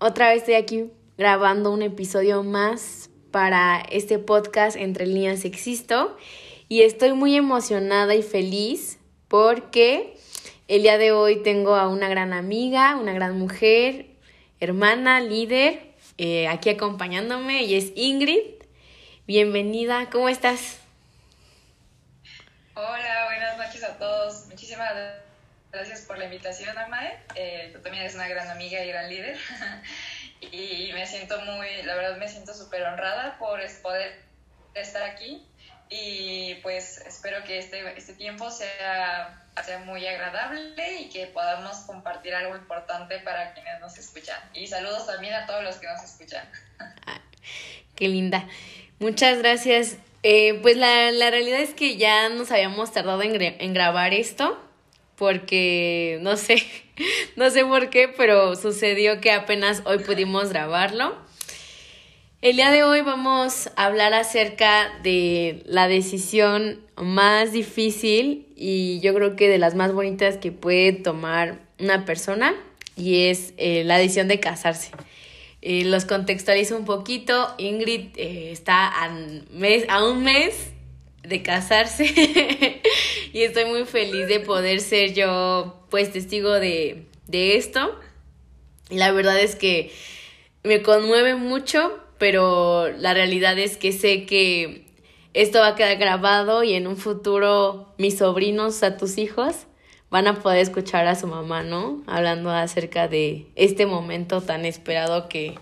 Otra vez estoy aquí grabando un episodio más para este podcast Entre líneas existo y estoy muy emocionada y feliz porque el día de hoy tengo a una gran amiga, una gran mujer, hermana, líder, eh, aquí acompañándome y es Ingrid. Bienvenida, ¿cómo estás? Hola, buenas noches a todos. Muchísimas gracias por la invitación, Amae. Eh, tú también eres una gran amiga y gran líder. y me siento muy, la verdad me siento súper honrada por poder estar aquí. Y pues espero que este, este tiempo sea, sea muy agradable y que podamos compartir algo importante para quienes nos escuchan. Y saludos también a todos los que nos escuchan. qué linda. Muchas gracias. Eh, pues la, la, realidad es que ya nos habíamos tardado en, en grabar esto porque no sé, no sé por qué, pero sucedió que apenas hoy pudimos grabarlo. El día de hoy vamos a hablar acerca de la decisión más difícil y yo creo que de las más bonitas que puede tomar una persona y es eh, la decisión de casarse. Eh, los contextualizo un poquito. Ingrid eh, está a, un mes de casarse y estoy muy feliz de poder ser yo pues testigo de, de esto. La verdad es que me conmueve mucho, pero la realidad es que sé que esto va a quedar grabado y en un futuro mis sobrinos, a tus hijos, van a poder escuchar a su mamá, ¿no? Hablando acerca de este momento tan esperado que,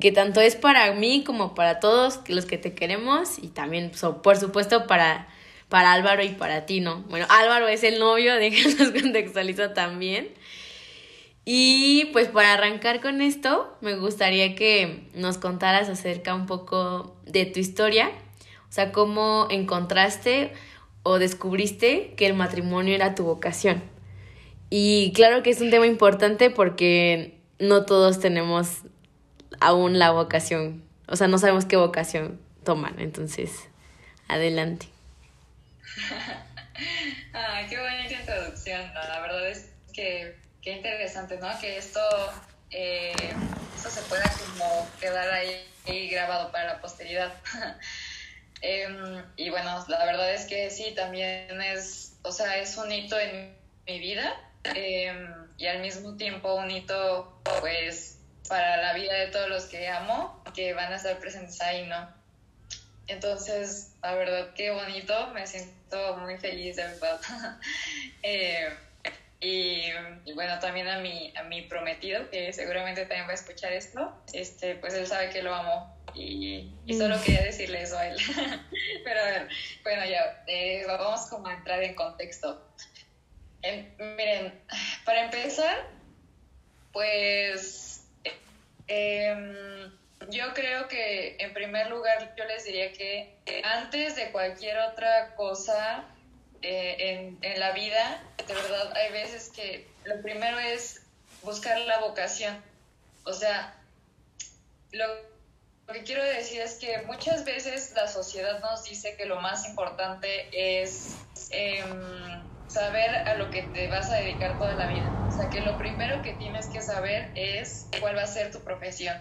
que tanto es para mí como para todos los que te queremos y también, por supuesto, para, para Álvaro y para ti, ¿no? Bueno, Álvaro es el novio, déjenos contextualizo también. Y pues para arrancar con esto, me gustaría que nos contaras acerca un poco de tu historia, o sea, cómo encontraste o descubriste que el matrimonio era tu vocación. Y claro que es un tema importante porque no todos tenemos aún la vocación, o sea, no sabemos qué vocación toman, entonces, adelante. Ay, qué bonita introducción, la verdad es que qué interesante, ¿no? Que esto, eh, esto se pueda como quedar ahí, grabado para la posteridad. Em, y bueno, la verdad es que sí, también es, o sea, es un hito en mi vida em, y al mismo tiempo un hito, pues, para la vida de todos los que amo, que van a estar presentes ahí, ¿no? Entonces, la verdad, qué bonito, me siento muy feliz, de verdad. Eh, y, bueno, también a mi, a mi prometido, que seguramente también va a escuchar esto, este, pues él sabe que lo amo y, y solo mm. quería decirle eso a él. Pero a ver, bueno, ya, eh, vamos como a entrar en contexto. Em, miren, para empezar, pues Em, yo creo que en primer lugar yo les diría que antes de cualquier otra cosa eh, en, la vida, de verdad hay veces que lo primero es buscar la vocación. O sea, lo, que quiero decir es que muchas veces la sociedad nos dice que lo más importante es... Em, saber a lo que te vas a dedicar toda la vida. O sea, que lo primero que tienes que saber es cuál va a ser tu profesión.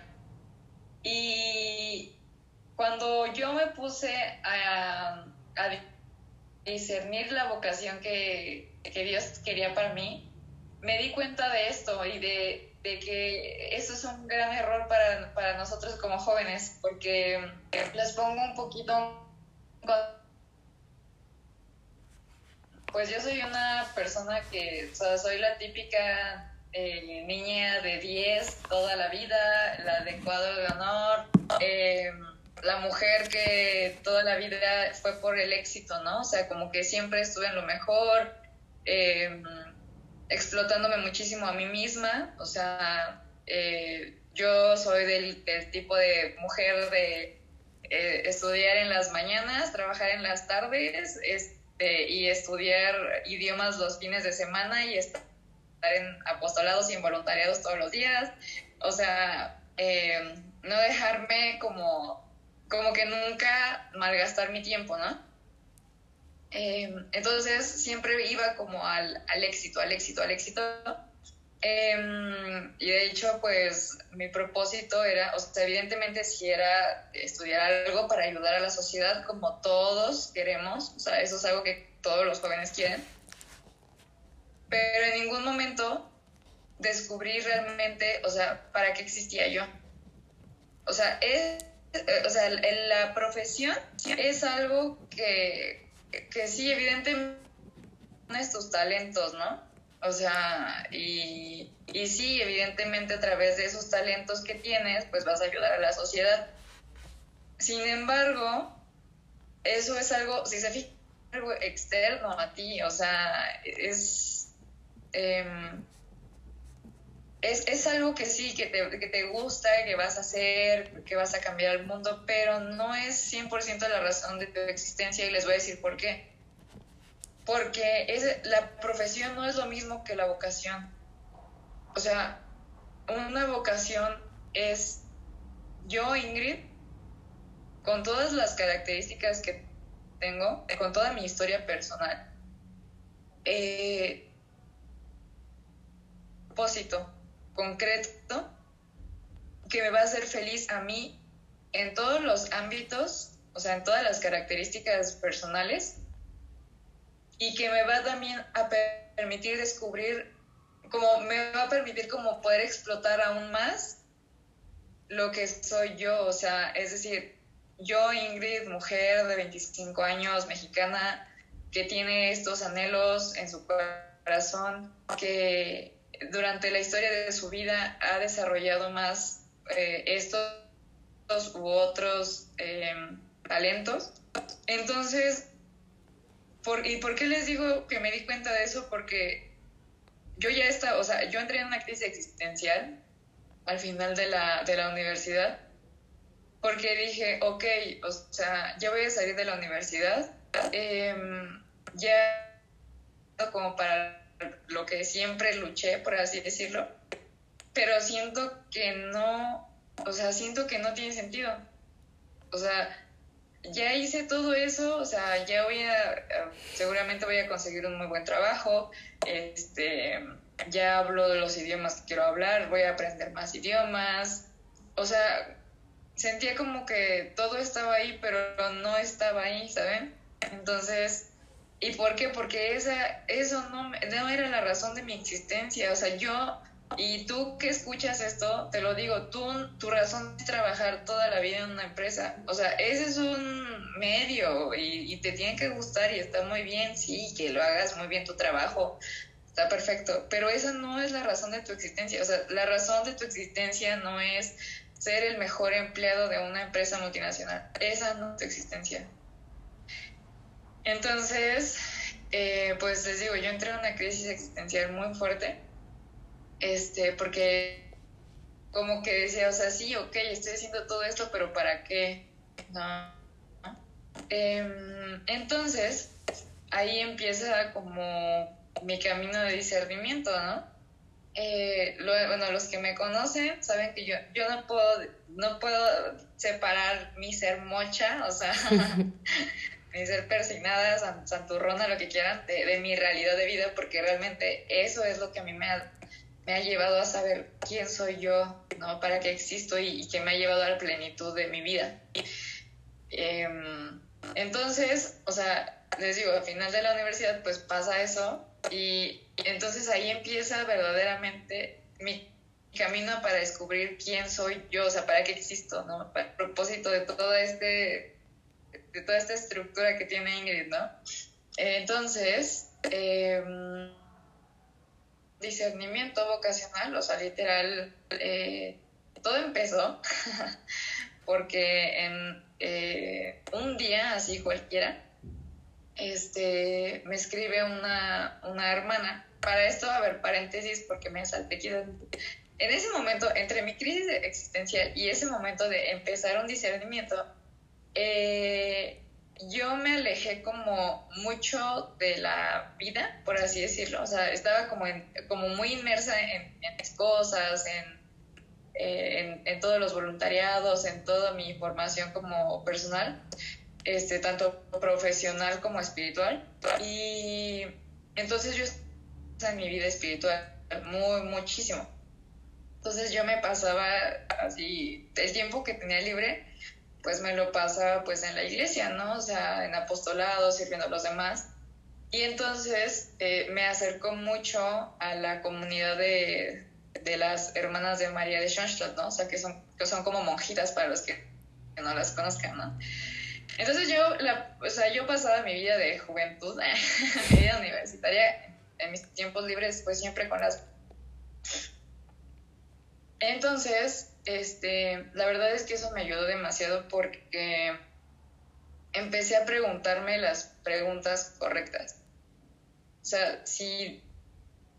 Y cuando yo me puse a, discernir la vocación que, Dios quería para mí, me di cuenta de esto y de, que eso es un gran error para, para nosotros como jóvenes, porque les pongo un poquito pues yo soy una persona que, soy la típica eh, niña de 10 toda la vida, la de cuadro de honor, eh, la mujer que toda la vida fue por el éxito, ¿no? O sea, como que siempre estuve en lo mejor, eh, explotándome muchísimo a mí misma, o sea, yo soy del, tipo de mujer de eh, estudiar en las mañanas, trabajar en las tardes este, y estudiar idiomas los fines de semana y estar en apostolados y en voluntariados todos los días. O sea, eh, no dejarme como, como que nunca malgastar mi tiempo, ¿no? Eh, entonces siempre iba como al, al éxito, al éxito, al éxito Em, y de hecho, pues mi propósito era, o sea, evidentemente si era estudiar algo para ayudar a la sociedad como todos queremos, o sea, eso es algo que todos los jóvenes quieren, pero en ningún momento descubrí realmente, o sea, para qué existía yo. O sea, es, o sea, la profesión es algo que, que sí, evidentemente, es tus talentos, ¿no? O sea, y, y sí, evidentemente a través de esos talentos que tienes, pues vas a ayudar a la sociedad. Sin embargo, eso es algo, si se fija, algo externo a ti, o sea, es, em, es, es, algo que sí, que te, que te gusta, que vas a hacer, que vas a cambiar el mundo, pero no es 100% la razón de tu existencia y les voy a decir por qué porque es, la profesión no es lo mismo que la vocación. O sea, una vocación es yo, Ingrid, con todas las características que tengo, con toda mi historia personal, eh, propósito concreto que me va a hacer feliz a mí en todos los ámbitos, o sea, en todas las características personales y que me va también a permitir descubrir, como me va a permitir como poder explotar aún más lo que soy yo, o sea, es decir, yo Ingrid, mujer de 25 años, mexicana, que tiene estos anhelos en su corazón, que durante la historia de su vida ha desarrollado más eh, estos u otros eh, talentos. Entonces, ¿Y por qué les digo que me di cuenta de eso? Porque yo ya estaba, o sea, yo entré en una crisis existencial al final de la, de la universidad, porque dije, ok, o sea, ya voy a salir de la universidad, em, ya como para lo que siempre luché, por así decirlo, pero siento que no, o sea, siento que no tiene sentido. O sea, ya hice todo eso, o sea, ya voy a, seguramente voy a conseguir un muy buen trabajo, este, ya hablo de los idiomas que quiero hablar, voy a aprender más idiomas, o sea, sentía como que todo estaba ahí, pero no estaba ahí, ¿saben? Entonces, ¿y por qué? Porque esa, eso no, no era la razón de mi existencia, o sea, yo y tú que escuchas esto, te lo digo, tú, tu razón es trabajar toda la vida en una empresa. O sea, ese es un medio y, te tiene que gustar y está muy bien, sí, que lo hagas muy bien tu trabajo, está perfecto. Pero esa no es la razón de tu existencia. O sea, la razón de tu existencia no es ser el mejor empleado de una empresa multinacional. Esa no es tu existencia. Entonces, eh, pues les digo, yo entré en una crisis existencial muy fuerte este, porque como que decía, o sea, sí, ok, estoy haciendo todo esto, pero ¿para qué? No. Em, entonces, ahí empieza como mi camino de discernimiento, ¿no? Eh, bueno, los que me conocen saben que yo, yo no puedo, no puedo separar mi ser mocha, o sea, mi ser persignada, santurrona, lo que quieran, de, mi realidad de vida, porque realmente eso es lo que a mí me ha llevado a saber quién soy yo, ¿no? Para qué existo y, que me ha llevado a la plenitud de mi vida. Em, entonces, o sea, les digo, al final de la universidad pues pasa eso y entonces ahí empieza verdaderamente mi camino para descubrir quién soy yo, o sea, para qué existo, ¿no? Para el propósito de toda este toda esta estructura que tiene Ingrid, ¿no? Entonces, eh, discernimiento vocacional, o sea, literal, eh, todo empezó porque en eh, un día, así cualquiera, este, me escribe una, una hermana. Para esto, a ver, paréntesis, porque me salté en ese momento, entre mi crisis existencial y ese momento de empezar un discernimiento, eh, yo me alejé como mucho de la vida, por así decirlo. O sea, estaba como, como muy inmersa en, en mis cosas, en, eh, en, todos los voluntariados, en toda mi formación como personal, este, tanto profesional como espiritual. Y entonces yo estaba en mi vida espiritual muy, muchísimo. Entonces yo me pasaba así, el tiempo que tenía libre, pues me lo pasaba pues en la iglesia, ¿no? O sea, en apostolado, sirviendo a los demás. Y entonces eh, me acercó mucho a la comunidad de, de, las hermanas de María de Schoenstatt, ¿no? O sea, que son, que son como monjitas para los que, no las conozcan, ¿no? Entonces yo, la, o sea, yo pasaba mi vida de juventud, mi vida universitaria, en mis tiempos libres, pues siempre con las entonces, este, la verdad es que eso me ayudó demasiado porque empecé a preguntarme las preguntas correctas. O sea, si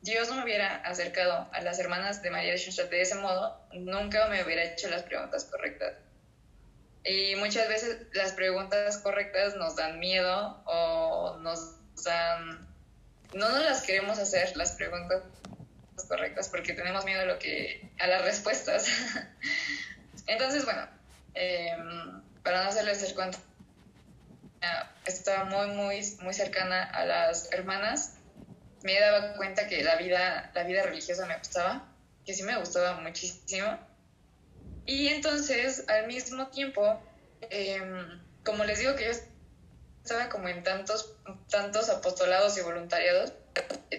Dios no me hubiera acercado a las hermanas de María de de ese modo, nunca me hubiera hecho las preguntas correctas. Y muchas veces las preguntas correctas nos dan miedo o nos dan... No nos las queremos hacer, las preguntas correctas porque tenemos miedo a, lo que, a las respuestas. Entonces, bueno, em, para no hacerles el cuento, estaba muy, muy, muy cercana a las hermanas. Me daba cuenta que la vida, la vida religiosa me gustaba, que sí me gustaba muchísimo. Y entonces, al mismo tiempo, em, como les digo que yo estaba como en tantos, tantos apostolados y voluntariados,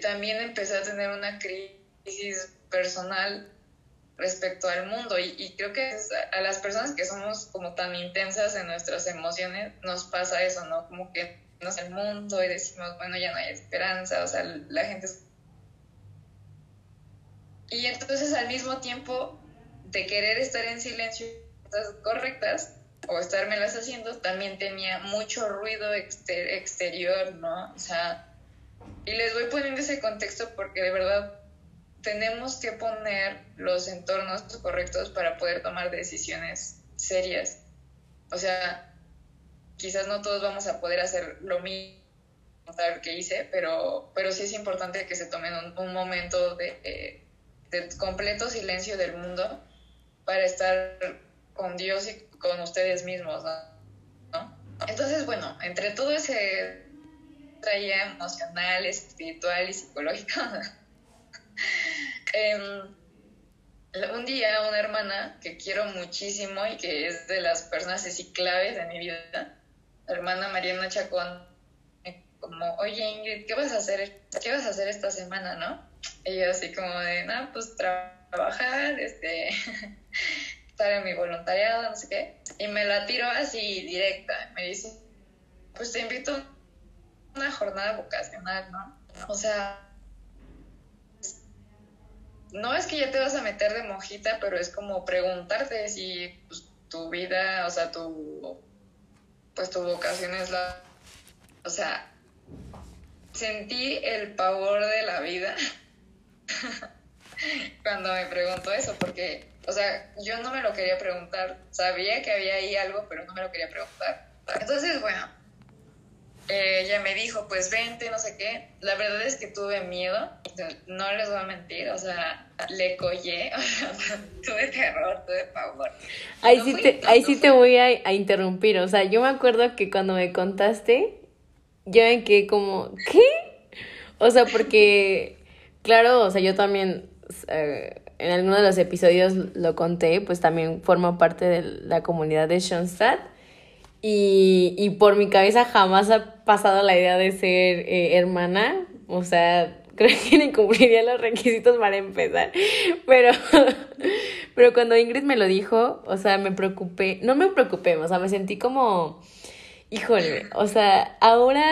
también empecé a tener una crisis personal respecto al mundo y, creo que a las personas que somos como tan intensas en nuestras emociones nos pasa eso, ¿no? Como que nos el mundo y decimos, bueno, ya no hay esperanza, o sea, la gente... Y entonces al mismo tiempo de querer estar en silencio correctas o estármelas haciendo, también tenía mucho ruido exterior, ¿no? O sea, y les voy poniendo ese contexto porque de verdad tenemos que poner los entornos correctos para poder tomar decisiones serias. O sea, quizás no todos vamos a poder hacer lo mismo que hice, pero, pero sí es importante que se tomen un, momento de, de, completo silencio del mundo para estar con Dios y con ustedes mismos, ¿no? Entonces, bueno, entre todo ese traía emocional, espiritual y psicológico, Em, un día una hermana que quiero muchísimo y que es de las personas así claves de mi vida, la hermana Mariana Chacón, como, oye Ingrid, ¿qué vas a hacer, qué vas a hacer esta semana, no? Ella así como de, no, pues trabajar, este, estar en mi voluntariado, no sé qué. Y me la tiro así directa, me dice, pues te invito a una jornada vocacional, ¿no? O sea, no es que ya te vas a meter de mojita, pero es como preguntarte si pues, tu vida, o sea, tu, pues tu vocación es la, o sea, sentí el pavor de la vida cuando me preguntó eso, porque, o sea, yo no me lo quería preguntar, sabía que había ahí algo, pero no me lo quería preguntar. Entonces, bueno, ella me dijo, pues vente, no sé qué. La verdad es que tuve miedo, no les voy a mentir, o sea, le collé, tuve terror, tuve pavor. Ahí, sí, te, ahí sí te voy a, interrumpir, o sea, yo me acuerdo que cuando me contaste, yo me quedé como, ¿qué? O sea, porque, claro, o sea, yo también... Eh, en alguno de los episodios lo conté, pues también formo parte de la comunidad de Schoenstatt. Y, y por mi cabeza jamás ha pasado la idea de ser eh, hermana. O sea, creo que ni cumpliría los requisitos para empezar. Pero, pero cuando Ingrid me lo dijo, o sea, me preocupé. No me preocupé, o sea, me sentí como, híjole, o sea, ahora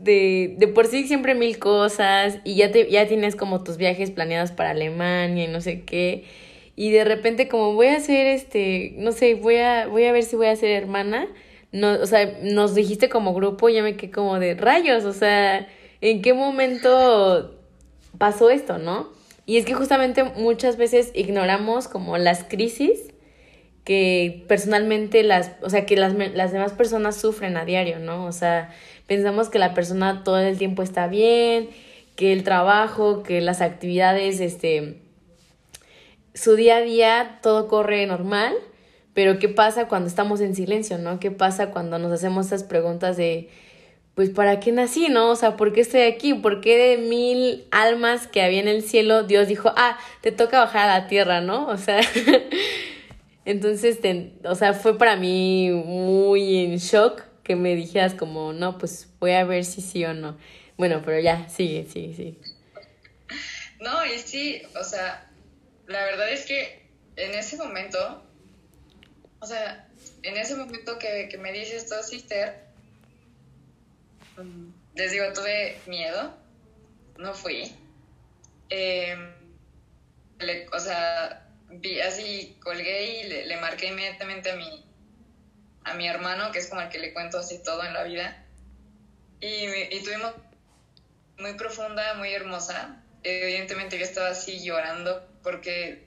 de, de por sí siempre mil cosas y ya, te, ya tienes como tus viajes planeados para Alemania y no sé qué. Y de repente como voy a ser este, no sé, voy a, voy a ver si voy a ser hermana no, o sea, nos dijiste como grupo y ya me quedé como de rayos, o sea, ¿en qué momento pasó esto, no? Y es que justamente muchas veces ignoramos como las crisis que personalmente las, o sea, que las, las demás personas sufren a diario, ¿no? O sea, pensamos que la persona todo el tiempo está bien, que el trabajo, que las actividades, este, su día a día todo corre normal, pero ¿qué pasa cuando estamos en silencio, no? ¿Qué pasa cuando nos hacemos esas preguntas de, pues, ¿para qué nací, no? O sea, ¿por qué estoy aquí? ¿Por qué de mil almas que había en el cielo Dios dijo, ah, te toca bajar a la tierra, ¿no? O sea, entonces, o sea, fue para mí muy en shock que me dijeras como, no, pues voy a ver si sí o no. Bueno, pero ya, sigue, sigue, sigue. No, y sí, o sea, la verdad es que en ese momento, o sea, en ese momento que, me dice esto, sister, mm, les digo, tuve miedo, no fui. Em, o sea, vi así, colgué y le, le, marqué inmediatamente a mi, a mi hermano, que es como el que le cuento así todo en la vida. Y, y tuvimos muy profunda, muy hermosa. Evidentemente yo estaba así llorando porque,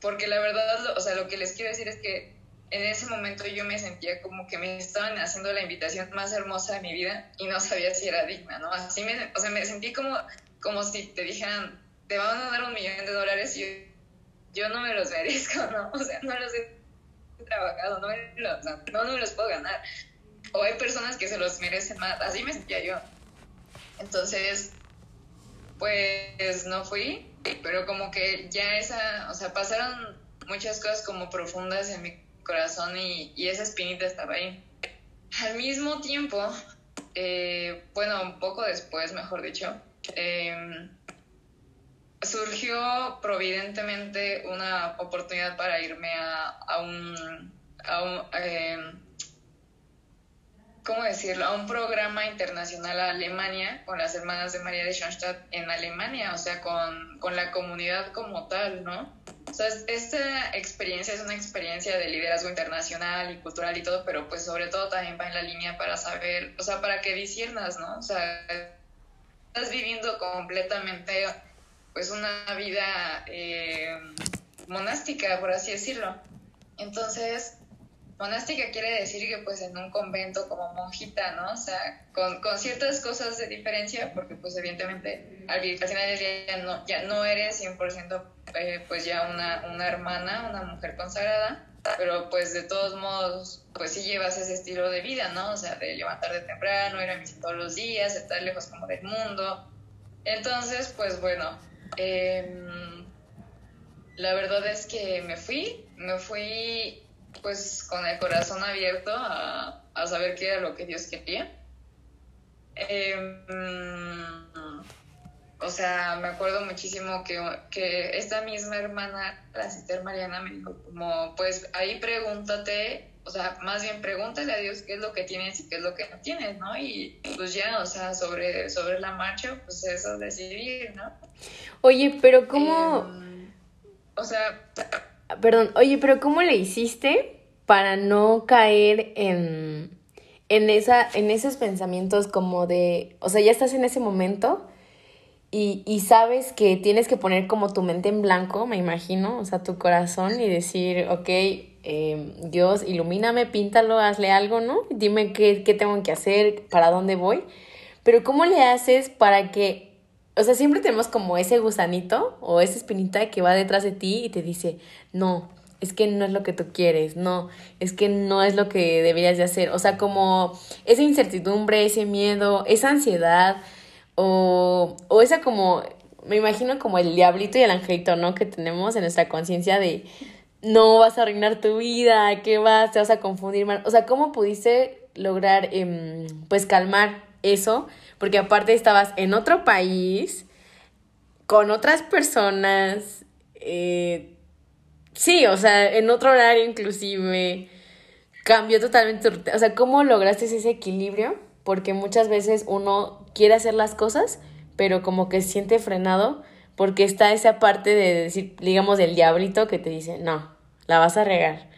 porque la verdad, o sea, lo que les quiero decir es que en ese momento yo me sentía como que me estaban haciendo la invitación más hermosa de mi vida y no sabía si era digna, ¿no? Así me, o sea, me sentí como, como si te dijeran, te van a dar un millón de dólares y yo, no me los merezco, ¿no? O sea, no los he trabajado, no me los, los puedo ganar. O hay personas que se los merecen más, así me sentía yo. Entonces, pues no fui, pero como que ya esa, o sea, pasaron muchas cosas como profundas en mi corazón y, esa espinita estaba ahí. Al mismo tiempo, eh, bueno, un poco después, mejor dicho, em, surgió providentemente una oportunidad para irme a, un, a un em, ¿cómo decirlo?, a un programa internacional a Alemania con las hermanas de María de Schoenstatt en Alemania, o sea, con, con, la comunidad como tal, ¿no? O sea, esta experiencia es una experiencia de liderazgo internacional y cultural y todo, pero pues sobre todo también va en la línea para saber, o sea, para que disiernas, ¿no? O sea, estás viviendo completamente, pues, una vida eh, monástica, por así decirlo. Entonces, monástica quiere decir que pues en un convento como monjita, ¿no? O sea, con, con ciertas cosas de diferencia, porque pues evidentemente al, final del día ya no, ya no eres 100% eh, pues ya una, una hermana, una mujer consagrada, pero pues de todos modos pues sí llevas ese estilo de vida, ¿no? O sea, de levantarte temprano, ir a misa todos los días, estar lejos como del mundo. Entonces, pues bueno, em, la verdad es que me fui, me fui pues con el corazón abierto a, saber qué era lo que Dios quería. Em, o sea, me acuerdo muchísimo que, que, esta misma hermana, la sister Mariana, me dijo como, pues ahí pregúntate, o sea, más bien pregúntale a Dios qué es lo que tienes y qué es lo que no tienes, ¿no? Y pues ya, o sea, sobre, sobre la marcha, pues eso decidir, ¿no? Oye, pero ¿cómo...? Em, o sea Perdón, oye, pero ¿cómo le hiciste para no caer en, en, esa, en esos pensamientos como de, o sea, ya estás en ese momento y, y sabes que tienes que poner como tu mente en blanco, me imagino, o sea, tu corazón y decir, ok, eh, Dios, ilumíname, píntalo, hazle algo, ¿no? Dime qué, qué tengo que hacer, para dónde voy. Pero ¿cómo le haces para que o sea, siempre tenemos como ese gusanito o esa espinita que va detrás de ti y te dice, no, es que no es lo que tú quieres, no, es que no es lo que deberías de hacer. O sea, como esa incertidumbre, ese miedo, esa ansiedad o, o esa como, me imagino como el diablito y el angelito, ¿no? Que tenemos en nuestra conciencia de, no vas a arruinar tu vida, ¿qué vas? Te vas a confundir O sea, ¿cómo pudiste lograr, em, pues, calmar eso? Porque aparte estabas en otro país, con otras personas, eh, sí, o sea, en otro horario inclusive, cambió totalmente, o sea, ¿cómo lograste ese equilibrio? Porque muchas veces uno quiere hacer las cosas, pero como que se siente frenado porque está esa parte de decir, digamos, del diablito que te dice, no, la vas a regar.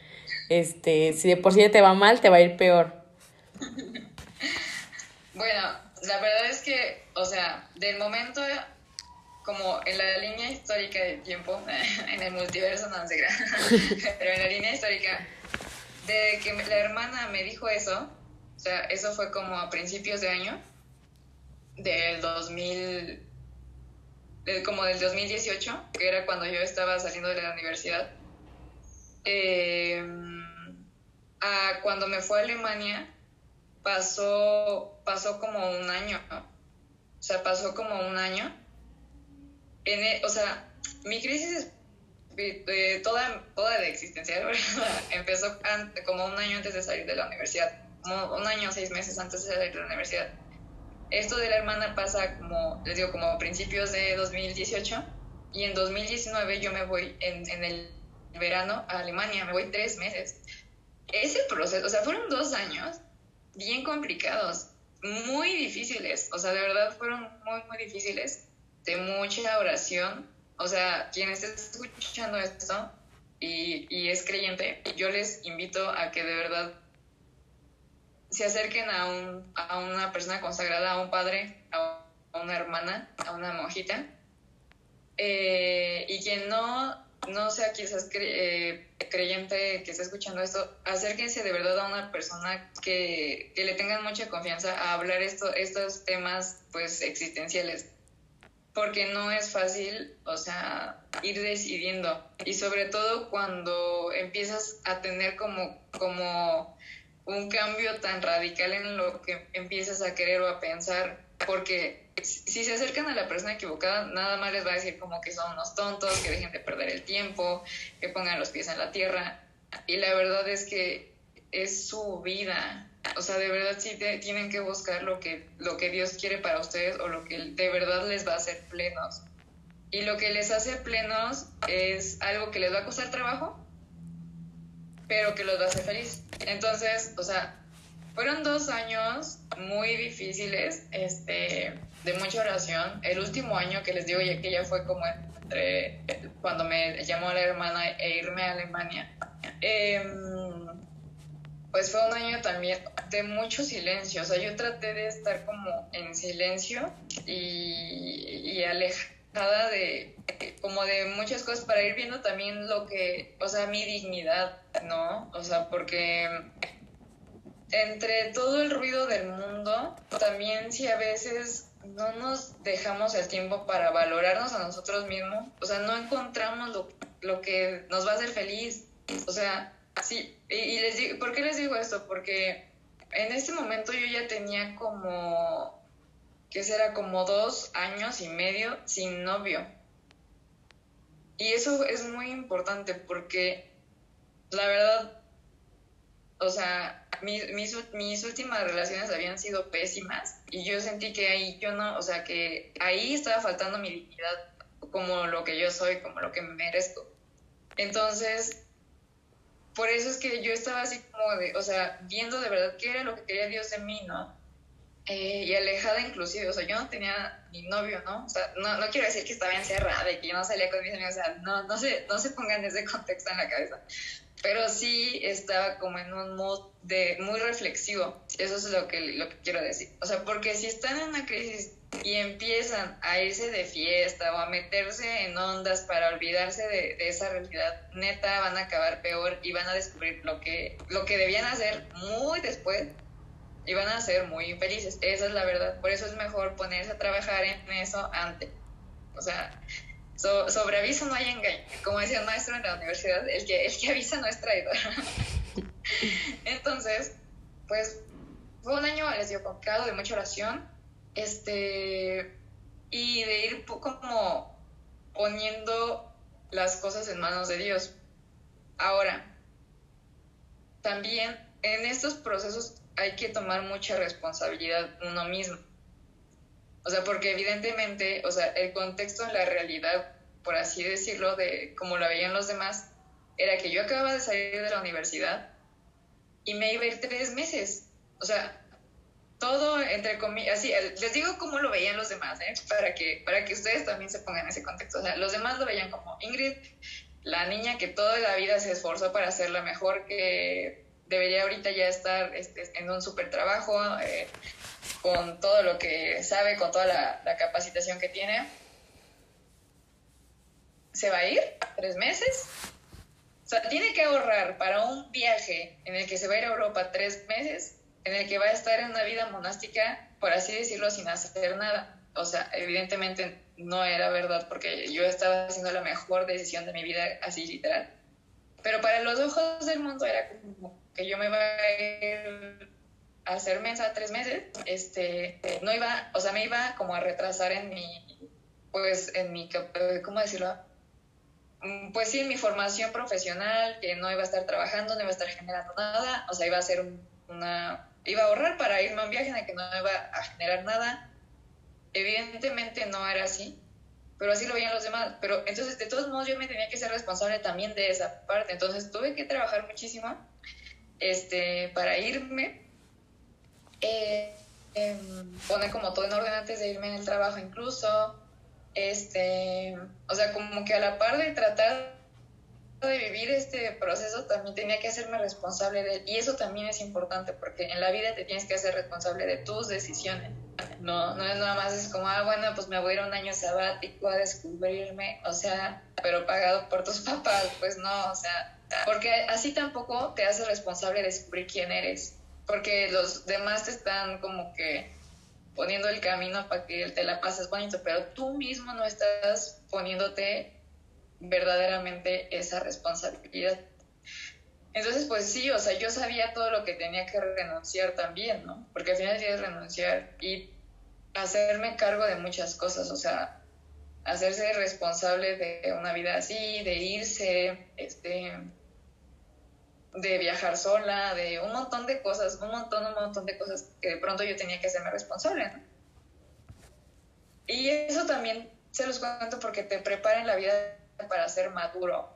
Este, si de por sí te va mal, te va a ir peor. Bueno, la verdad es que, o sea, del momento como en la línea histórica del tiempo, en el multiverso, no sé, pero en la línea histórica, de que la hermana me dijo eso, o sea, eso fue como a principios de año, del 2000, como del 2018, que era cuando yo estaba saliendo de la universidad, eh, a cuando me fue a Alemania, pasó, pasó como un año, o sea, pasó como un año. En e, o sea, mi crisis eh, toda, toda de existencial empezó como un año antes de salir de la universidad, como un año, seis meses antes de salir de la universidad. Esto de la hermana pasa como, les digo, como principios de 2018 y en 2019 yo me voy en, en el verano a Alemania, me voy tres meses. Ese proceso, o sea, fueron dos años bien complicados, muy difíciles, o sea, de verdad fueron muy, muy difíciles, de mucha oración, o sea, quien esté escuchando esto y, y es creyente, yo les invito a que de verdad se acerquen a, un, a una persona consagrada, a un padre, a una hermana, a una monjita, eh, y quien no, no sea quizás eh, creyente que está escuchando esto, acérquense de verdad a una persona que, que le tengan mucha confianza a hablar esto, estos temas pues existenciales porque no es fácil, o sea, ir decidiendo. Y sobre todo cuando empiezas a tener como, como un cambio tan radical en lo que empiezas a querer o a pensar, porque si se acercan a la persona equivocada, nada más les va a decir como que son unos tontos, que dejen de perder el tiempo, que pongan los pies en la tierra. Y la verdad es que es su vida. O sea, de verdad sí tienen que buscar lo que, lo que Dios quiere para ustedes o lo que de verdad les va a hacer plenos. Y lo que les hace plenos es algo que les va a costar trabajo, pero que los va a hacer feliz. Entonces, o sea, fueron dos años muy difíciles, este, de mucha oración. El último año que les digo ya que ya fue como entre cuando me llamó la hermana e irme a Alemania. Em, pues fue un año también de mucho silencio. O sea, yo traté de estar como en silencio y, y alejada de como de muchas cosas para ir viendo también lo que, o sea, mi dignidad, ¿no? O sea, porque entre todo el ruido del mundo, también si a veces no nos dejamos el tiempo para valorarnos a nosotros mismos, o sea, no encontramos lo, lo que nos va a hacer feliz, o sea, sí, y, les digo, ¿por qué les digo esto? Porque en este momento yo ya tenía como, ¿qué será? Como dos años y medio sin novio. Y eso es muy importante porque la verdad, o sea, mis, mis, últimas relaciones habían sido pésimas y yo sentí que ahí yo no, o sea, que ahí estaba faltando mi dignidad como lo que yo soy, como lo que me merezco. Entonces, por eso es que yo estaba así como de, o sea, viendo de verdad qué era lo que quería Dios de mí, ¿no? Eh, y alejada inclusive, o sea, yo no tenía ni novio, ¿no? O sea, no, no quiero decir que estaba encerrada y que yo no salía con mis amigos, o sea, no, no, se, no se pongan ese contexto en la cabeza, pero sí estaba como en un mood de muy reflexivo, eso es lo que, lo que quiero decir, o sea, porque si están en una crisis y empiezan a irse de fiesta o a meterse en ondas para olvidarse de, de, esa realidad, neta van a acabar peor y van a descubrir lo que, lo que debían hacer muy después y van a ser muy infelices. Esa es la verdad. Por eso es mejor ponerse a trabajar en eso antes. O sea, sobre aviso no hay engaño. Como decía el maestro en la universidad, el que, el que avisa no es traidor. Entonces, pues fue un año, les digo, complicado, de mucha oración este, y de ir como poniendo las cosas en manos de Dios. Ahora, también en estos procesos hay que tomar mucha responsabilidad uno mismo. O sea, porque evidentemente, o sea, el contexto, la realidad, por así decirlo, de como lo veían los demás, era que yo acababa de salir de la universidad y me iba a ir tres meses. O sea, todo entre comillas, así, les digo cómo lo veían los demás, ¿eh? para, que, para que ustedes también se pongan en ese contexto. O sea, los demás lo veían como Ingrid, la niña que toda la vida se esforzó para ser la mejor, que debería ahorita ya estar este, en un super trabajo, eh, con todo lo que sabe, con toda la, capacitación que tiene. se va a ir tres meses. O sea, tiene que ahorrar para un viaje en el que se va a ir a Europa tres meses, en el que va a estar en una vida monástica, por así decirlo, sin hacer nada. O sea, evidentemente no era verdad porque yo estaba haciendo la mejor decisión de mi vida, así literal. Pero para los ojos del mundo era como que yo me iba a ir a hacer mensa tres meses, este, no iba, o sea, me iba como a retrasar en mi, pues, en mi, ¿cómo decirlo? Mm, pues sí, en mi formación profesional, que no iba a estar trabajando, no iba a estar generando nada, o sea, iba a ser una, iba a ahorrar para irme a un viaje en el que no iba a generar nada. Evidentemente no era así, pero así lo veían los demás. Pero entonces, de todos modos, yo me tenía que ser responsable también de esa parte. Entonces, tuve que trabajar muchísimo este, para irme. Eh, em, poner como todo en orden antes de irme en el trabajo incluso. Este, o sea, como que a la par de tratar de vivir este proceso también tenía que hacerme responsable de. Y eso también es importante porque en la vida te tienes que hacer responsable de tus decisiones. No, no es nada más, es como, ah, bueno, pues me voy a ir un año sabático a descubrirme, o sea, pero pagado por tus papás, pues no, o sea, porque así tampoco te hace responsable de descubrir quién eres, porque los demás te están como que poniendo el camino para que te la pases bonito, pero tú mismo no estás poniéndote verdaderamente esa responsabilidad. Entonces, pues sí, o sea, yo sabía todo lo que tenía que renunciar también, ¿no? Porque al final tienes renunciar y hacerme cargo de muchas cosas, o sea, hacerse responsable de una vida así, de irse, este, de viajar sola, de un montón de cosas, un montón, un montón de cosas que de pronto yo tenía que hacerme responsable, ¿no? Y eso también se los cuento porque te prepara en la vida para ser maduro,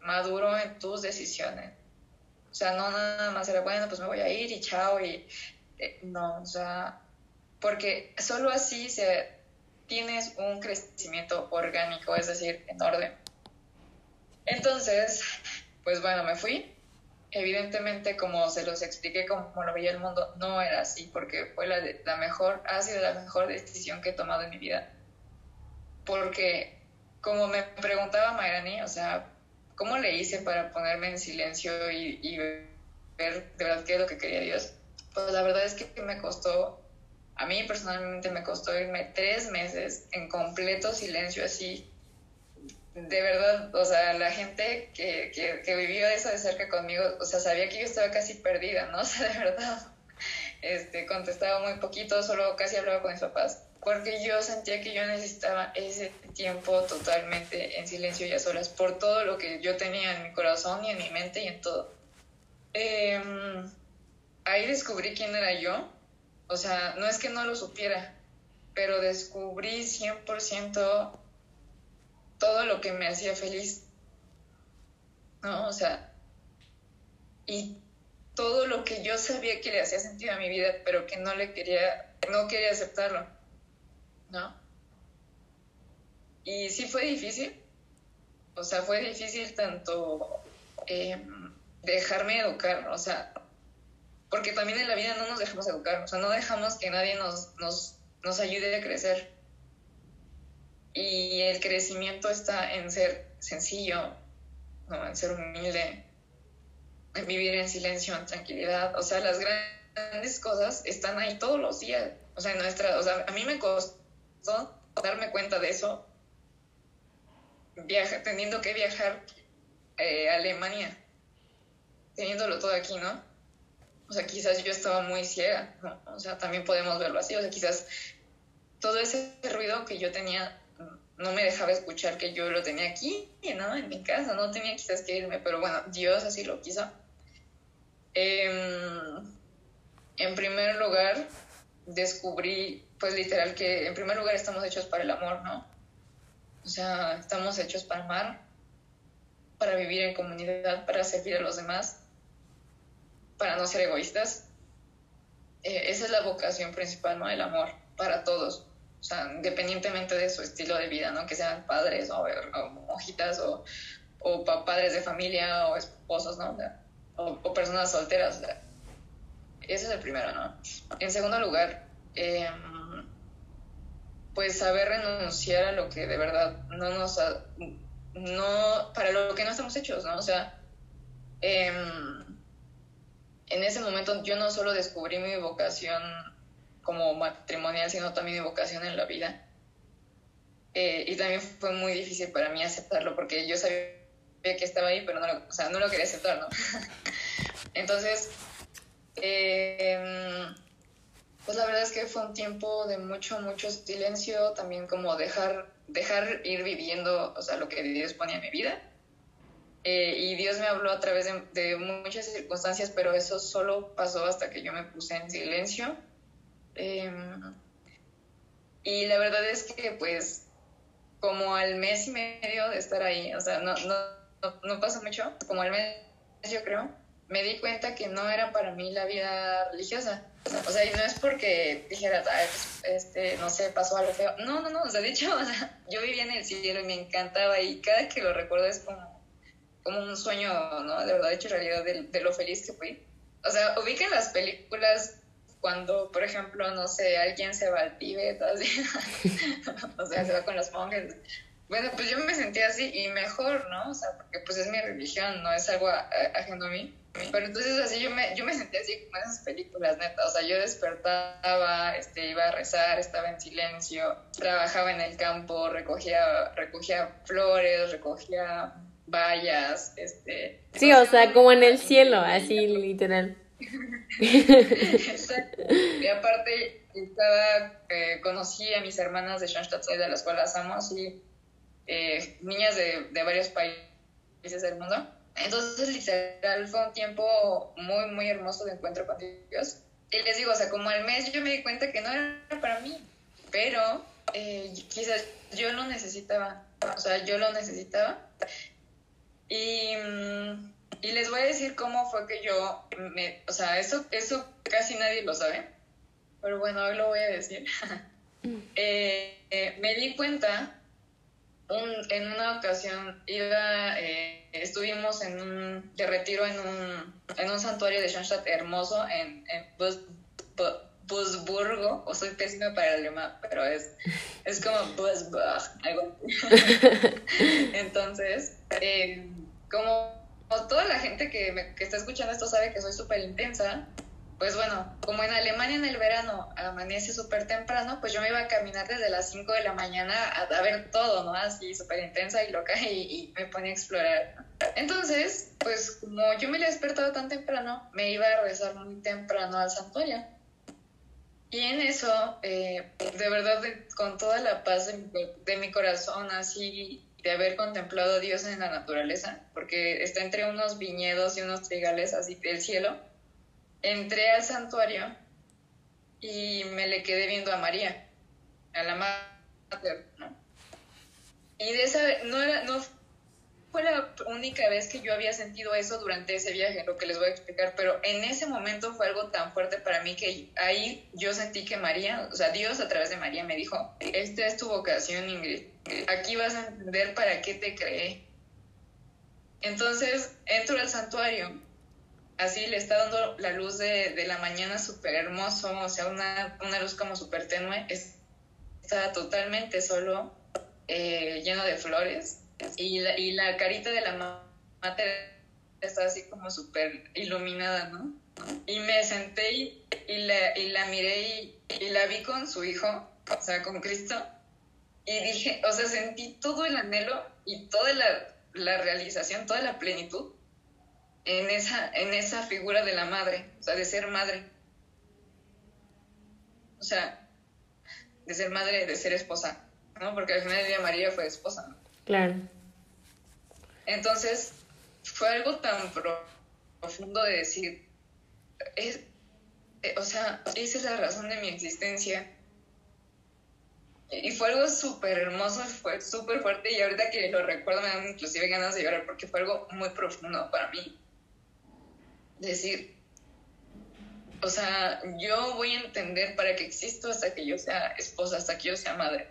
maduro en tus decisiones. O sea, no nada más era, bueno, pues me voy a ir y chao, y eh, no, o sea, porque solo así se, tienes un crecimiento orgánico, es decir, en orden. Entonces, pues bueno, me fui. Evidentemente, como se los expliqué, como lo veía el mundo, no era así, porque fue la, mejor, ha sido la mejor decisión que he tomado en mi vida. Porque como me preguntaba Mayrani, o sea, ¿cómo le hice para ponerme en silencio y, ver de verdad qué es lo que quería Dios? Pues la verdad es que me costó, a mí personalmente me costó irme tres meses en completo silencio así. De verdad, o sea, la gente que, que, vivió eso de cerca conmigo, o sea, sabía que yo estaba casi perdida, ¿no? O sea, de verdad, este, contestaba muy poquito, solo casi hablaba con mis papás porque yo sentía que yo necesitaba ese tiempo totalmente en silencio y a solas por todo lo que yo tenía en mi corazón y en mi mente y en todo. Em, ahí descubrí quién era yo, o sea, no es que no lo supiera, pero descubrí 100% todo lo que me hacía feliz, ¿no? O sea, y todo lo que yo sabía que le hacía sentido a mi vida, pero que no le quería, no quería aceptarlo. ¿no? Y sí fue difícil, o sea, fue difícil tanto em, dejarme educar, o sea, porque también en la vida no nos dejamos educar, o sea, no dejamos que nadie nos, nos, nos ayude a crecer. Y el crecimiento está en ser sencillo, ¿no? en ser humilde, en vivir en silencio, en tranquilidad. O sea, las grandes cosas están ahí todos los días. O sea, nuestra, o sea, a mí me costó darme cuenta de eso viaja, teniendo que viajar eh, a Alemania, teniéndolo todo aquí, ¿no? O sea, quizás yo estaba muy ciega, ¿no? O sea, también podemos verlo así, o sea, quizás todo ese ruido que yo tenía no me dejaba escuchar que yo lo tenía aquí, ¿no? En mi casa, no tenía quizás que irme, pero bueno, Dios así lo quiso. Em, en primer lugar, descubrí pues literal que en primer lugar estamos hechos para el amor, ¿no? O sea, estamos hechos para amar, para vivir en comunidad, para servir a los demás, para no ser egoístas. Eh, esa es la vocación principal, ¿no? El amor para todos. O sea, independientemente de su estilo de vida, ¿no? Que sean padres o, o o, o, padres de familia o esposos, ¿no? O, personas solteras. ese es el primero, ¿no? En segundo lugar, eh, pues saber renunciar a lo que de verdad no nos, no, para lo que no estamos hechos, ¿no? O sea, em, en ese momento yo no solo descubrí mi vocación como matrimonial, sino también mi vocación en la vida. Eh, y también fue muy difícil para mí aceptarlo porque yo sabía que estaba ahí, pero no lo, o sea, no lo quería aceptar, ¿no? Entonces, eh, pues la verdad es que fue un tiempo de mucho, mucho silencio, también como dejar, dejar ir viviendo, o sea, lo que Dios ponía en mi vida. Eh, y Dios me habló a través de, muchas circunstancias, pero eso solo pasó hasta que yo me puse en silencio. Em, y la verdad es que pues como al mes y medio de estar ahí, o sea, no, no, no, pasó mucho, como al mes yo creo, me di cuenta que no era para mí la vida religiosa. O sea, y no es porque dijera, pues, este, no sé, pasó algo feo. No, no, no, o sea, de hecho, o sea, yo vivía en el cielo y me encantaba y cada que lo recuerdo es como, como un sueño, ¿no? De verdad hecho realidad de, de lo feliz que fui. O sea, ubiquen las películas cuando, por ejemplo, no sé, alguien se va al Tíbet, así, o sea, se va con los monjes bueno, pues yo me sentía así y mejor, ¿no? O sea, porque pues es mi religión, no es algo ajeno a mí. Pero entonces así yo me, yo me sentía así como en esas películas, neta. O sea, yo despertaba, este, iba a rezar, estaba en silencio, trabajaba en el campo, recogía, recogía flores, recogía vallas, este... Sí, o sea, como en el cielo, así literal. Exacto. Y aparte estaba, eh, conocí a mis hermanas de Schoenstatt, de las cuales amos, y eh, niñas de, de, varios países del mundo. Entonces, literal, fue un tiempo muy, muy hermoso de encuentro con Dios. Y les digo, o sea, como al mes yo me di cuenta que no era para mí, pero eh, quizás yo lo necesitaba, o sea, yo lo necesitaba. Y, mm, y, les voy a decir cómo fue que yo, me, o sea, eso, eso casi nadie lo sabe, pero bueno, hoy lo voy a decir. Mm. eh, eh, me di cuenta en una ocasión iba, eh, estuvimos en un, de retiro en un, en un santuario de Schoenstatt hermoso en, en Busburgo, o soy pésima para el alemán, pero es, es como Busburg, algo Entonces, eh, como toda la gente que, me, que está escuchando esto sabe que soy súper intensa, pues bueno, como en Alemania en el verano amanece súper temprano, pues yo me iba a caminar desde las 5 de la mañana a, ver todo, ¿no? Así súper intensa y loca y, me ponía a explorar. Entonces, pues como yo me había despertado tan temprano, me iba a rezar muy temprano al santuario. Y en eso, eh, de verdad, con toda la paz de mi corazón, así de haber contemplado a Dios en la naturaleza, porque está entre unos viñedos y unos trigales así del cielo entré al santuario y me le quedé viendo a María, a la madre, ¿no? Y de esa, no, era, no fue la única vez que yo había sentido eso durante ese viaje, lo que les voy a explicar, pero en ese momento fue algo tan fuerte para mí que ahí yo sentí que María, o sea, Dios a través de María me dijo, esta es tu vocación, Ingrid, aquí vas a entender para qué te creé. Entonces entro al santuario. Así le está dando la luz de, de la mañana súper hermoso, o sea, una, una luz como súper tenue, está totalmente solo, eh, lleno de flores, y la, y la carita de la madre está así como súper iluminada, ¿no? Y me senté y, la, y la miré y, y la vi con su hijo, o sea, con Cristo, y dije, o sea, sentí todo el anhelo y toda la, la realización, toda la plenitud en esa, en esa figura de la madre, o sea, de ser madre. O sea, de ser madre, de ser esposa, ¿no? Porque al final del día María fue esposa, ¿no? Claro. Entonces, fue algo tan profundo de decir, es, eh, o sea, esa es la razón de mi existencia. Y fue algo súper hermoso, fue súper fuerte y ahorita que lo recuerdo me dan inclusive ganas de llorar porque fue algo muy profundo para mí decir, o sea, yo voy a entender para qué existo hasta que yo sea esposa, hasta que yo sea madre.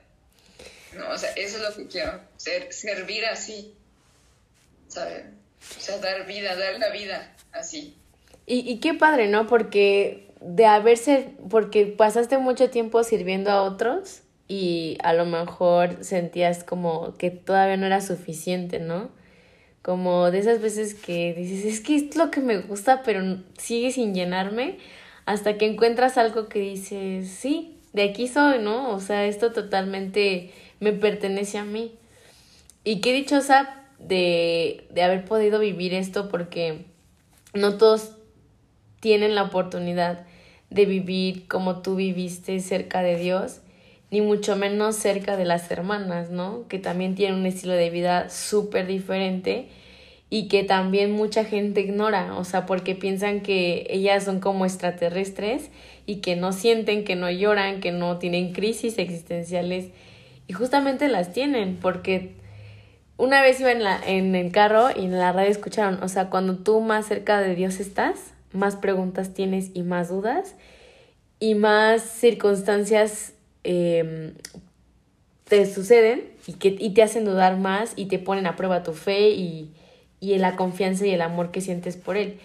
No, o sea, eso es lo que quiero, ser, servir así, ¿sabes? O sea, dar vida, dar la vida así. Y, y qué padre, ¿no? Porque de haberse, porque pasaste mucho tiempo sirviendo a otros y a lo mejor sentías como que todavía no era suficiente, ¿no? Como de esas veces que dices, es que es lo que me gusta, pero sigue sin llenarme, hasta que encuentras algo que dices, sí, de aquí soy, ¿no? O sea, esto totalmente me pertenece a mí. Y qué dichosa de, de haber podido vivir esto porque no todos tienen la oportunidad de vivir como tú viviste cerca de Dios, ni mucho menos cerca de las hermanas, ¿no? Que también tienen un estilo de vida súper diferente y que también mucha gente ignora, o sea, porque piensan que ellas son como extraterrestres y que no sienten, que no lloran, que no tienen crisis existenciales y justamente las tienen porque una vez iba en, la, en el carro y en la radio escucharon, o sea, cuando tú más cerca de Dios estás, más preguntas tienes y más dudas y más circunstancias em, te suceden y, que, y te hacen dudar más y te ponen a prueba tu fe y, y la confianza y el amor que sientes por él.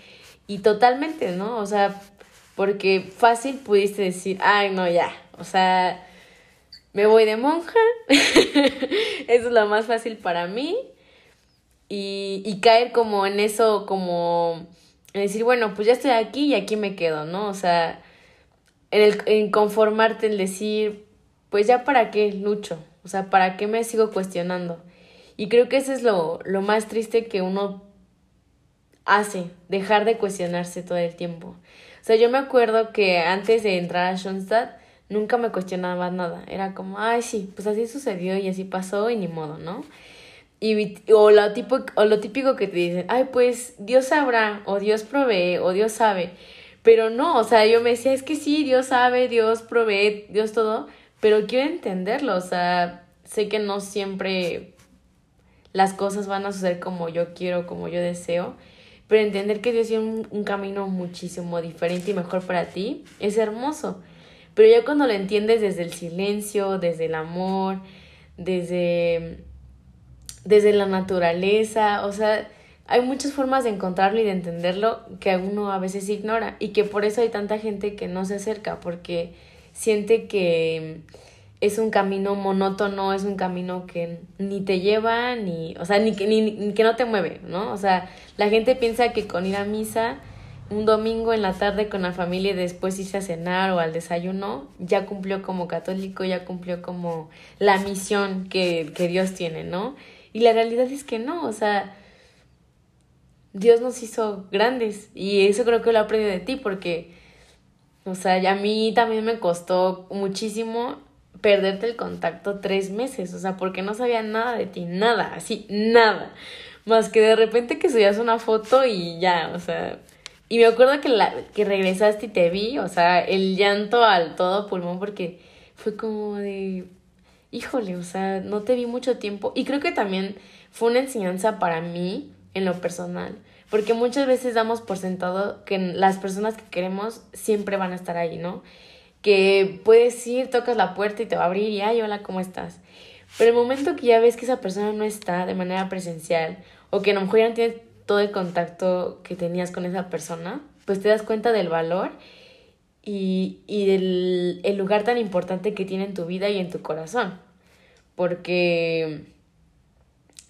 Y totalmente, ¿no? O sea, porque fácil pudiste decir, ay, no, ya, o sea, me voy de monja, eso es lo más fácil para mí, y, y caer como en eso, como en decir, bueno, pues ya estoy aquí y aquí me quedo, ¿no? O sea, en, el, en conformarte, en decir, pues ya para qué lucho, o sea, para qué me sigo cuestionando. Y creo que eso es lo, lo más triste que uno hace, dejar de cuestionarse todo el tiempo. O sea, yo me acuerdo que antes de entrar a Schoenstatt, nunca me cuestionaba nada. Era como, ay, sí, pues así sucedió y así pasó y ni modo, ¿no? Y, o, lo tipo, o lo típico que te dicen, ay, pues Dios sabrá, o Dios provee, o Dios sabe. Pero no, o sea, yo me decía, es que sí, Dios sabe, Dios provee, Dios todo, pero quiero entenderlo, o sea, sé que no siempre las cosas van a suceder como yo quiero, como yo deseo, pero entender que Dios tiene un, un camino muchísimo diferente y mejor para ti es hermoso. Pero ya cuando lo entiendes desde el silencio, desde el amor, desde desde la naturaleza, o sea, hay muchas formas de encontrarlo y de entenderlo que uno a veces ignora y que por eso hay tanta gente que no se acerca porque siente que es un camino monótono, es un camino que ni te lleva, ni, o sea, ni que, ni, que no te mueve, ¿no? O sea, la gente piensa que con ir a misa un domingo en la tarde con la familia y después irse a cenar o al desayuno, ya cumplió como católico, ya cumplió como la misión que, que Dios tiene, ¿no? Y la realidad es que no, o sea, Dios nos hizo grandes y eso creo que lo aprendí de ti porque, o sea, a mí también me costó muchísimo perderte el contacto tres meses, o sea, porque no sabía nada de ti, nada, así, nada. Más que de repente que subías una foto y ya, o sea. Y me acuerdo que, la, que regresaste y te vi, o sea, el llanto al todo pulmón, porque fue como de, híjole, o sea, no te vi mucho tiempo. Y creo que también fue una enseñanza para mí en lo personal, porque muchas veces damos por sentado que las personas que queremos siempre van a estar ahí, ¿no? Que puedes ir, tocas la puerta y te va a abrir y, ay, hola, ¿cómo estás? Pero el momento que ya ves que esa persona no está de manera presencial o que a lo mejor ya no tienes todo el contacto que tenías con esa persona, pues te das cuenta del valor y, y del el lugar tan importante que tiene en tu vida y en tu corazón. Porque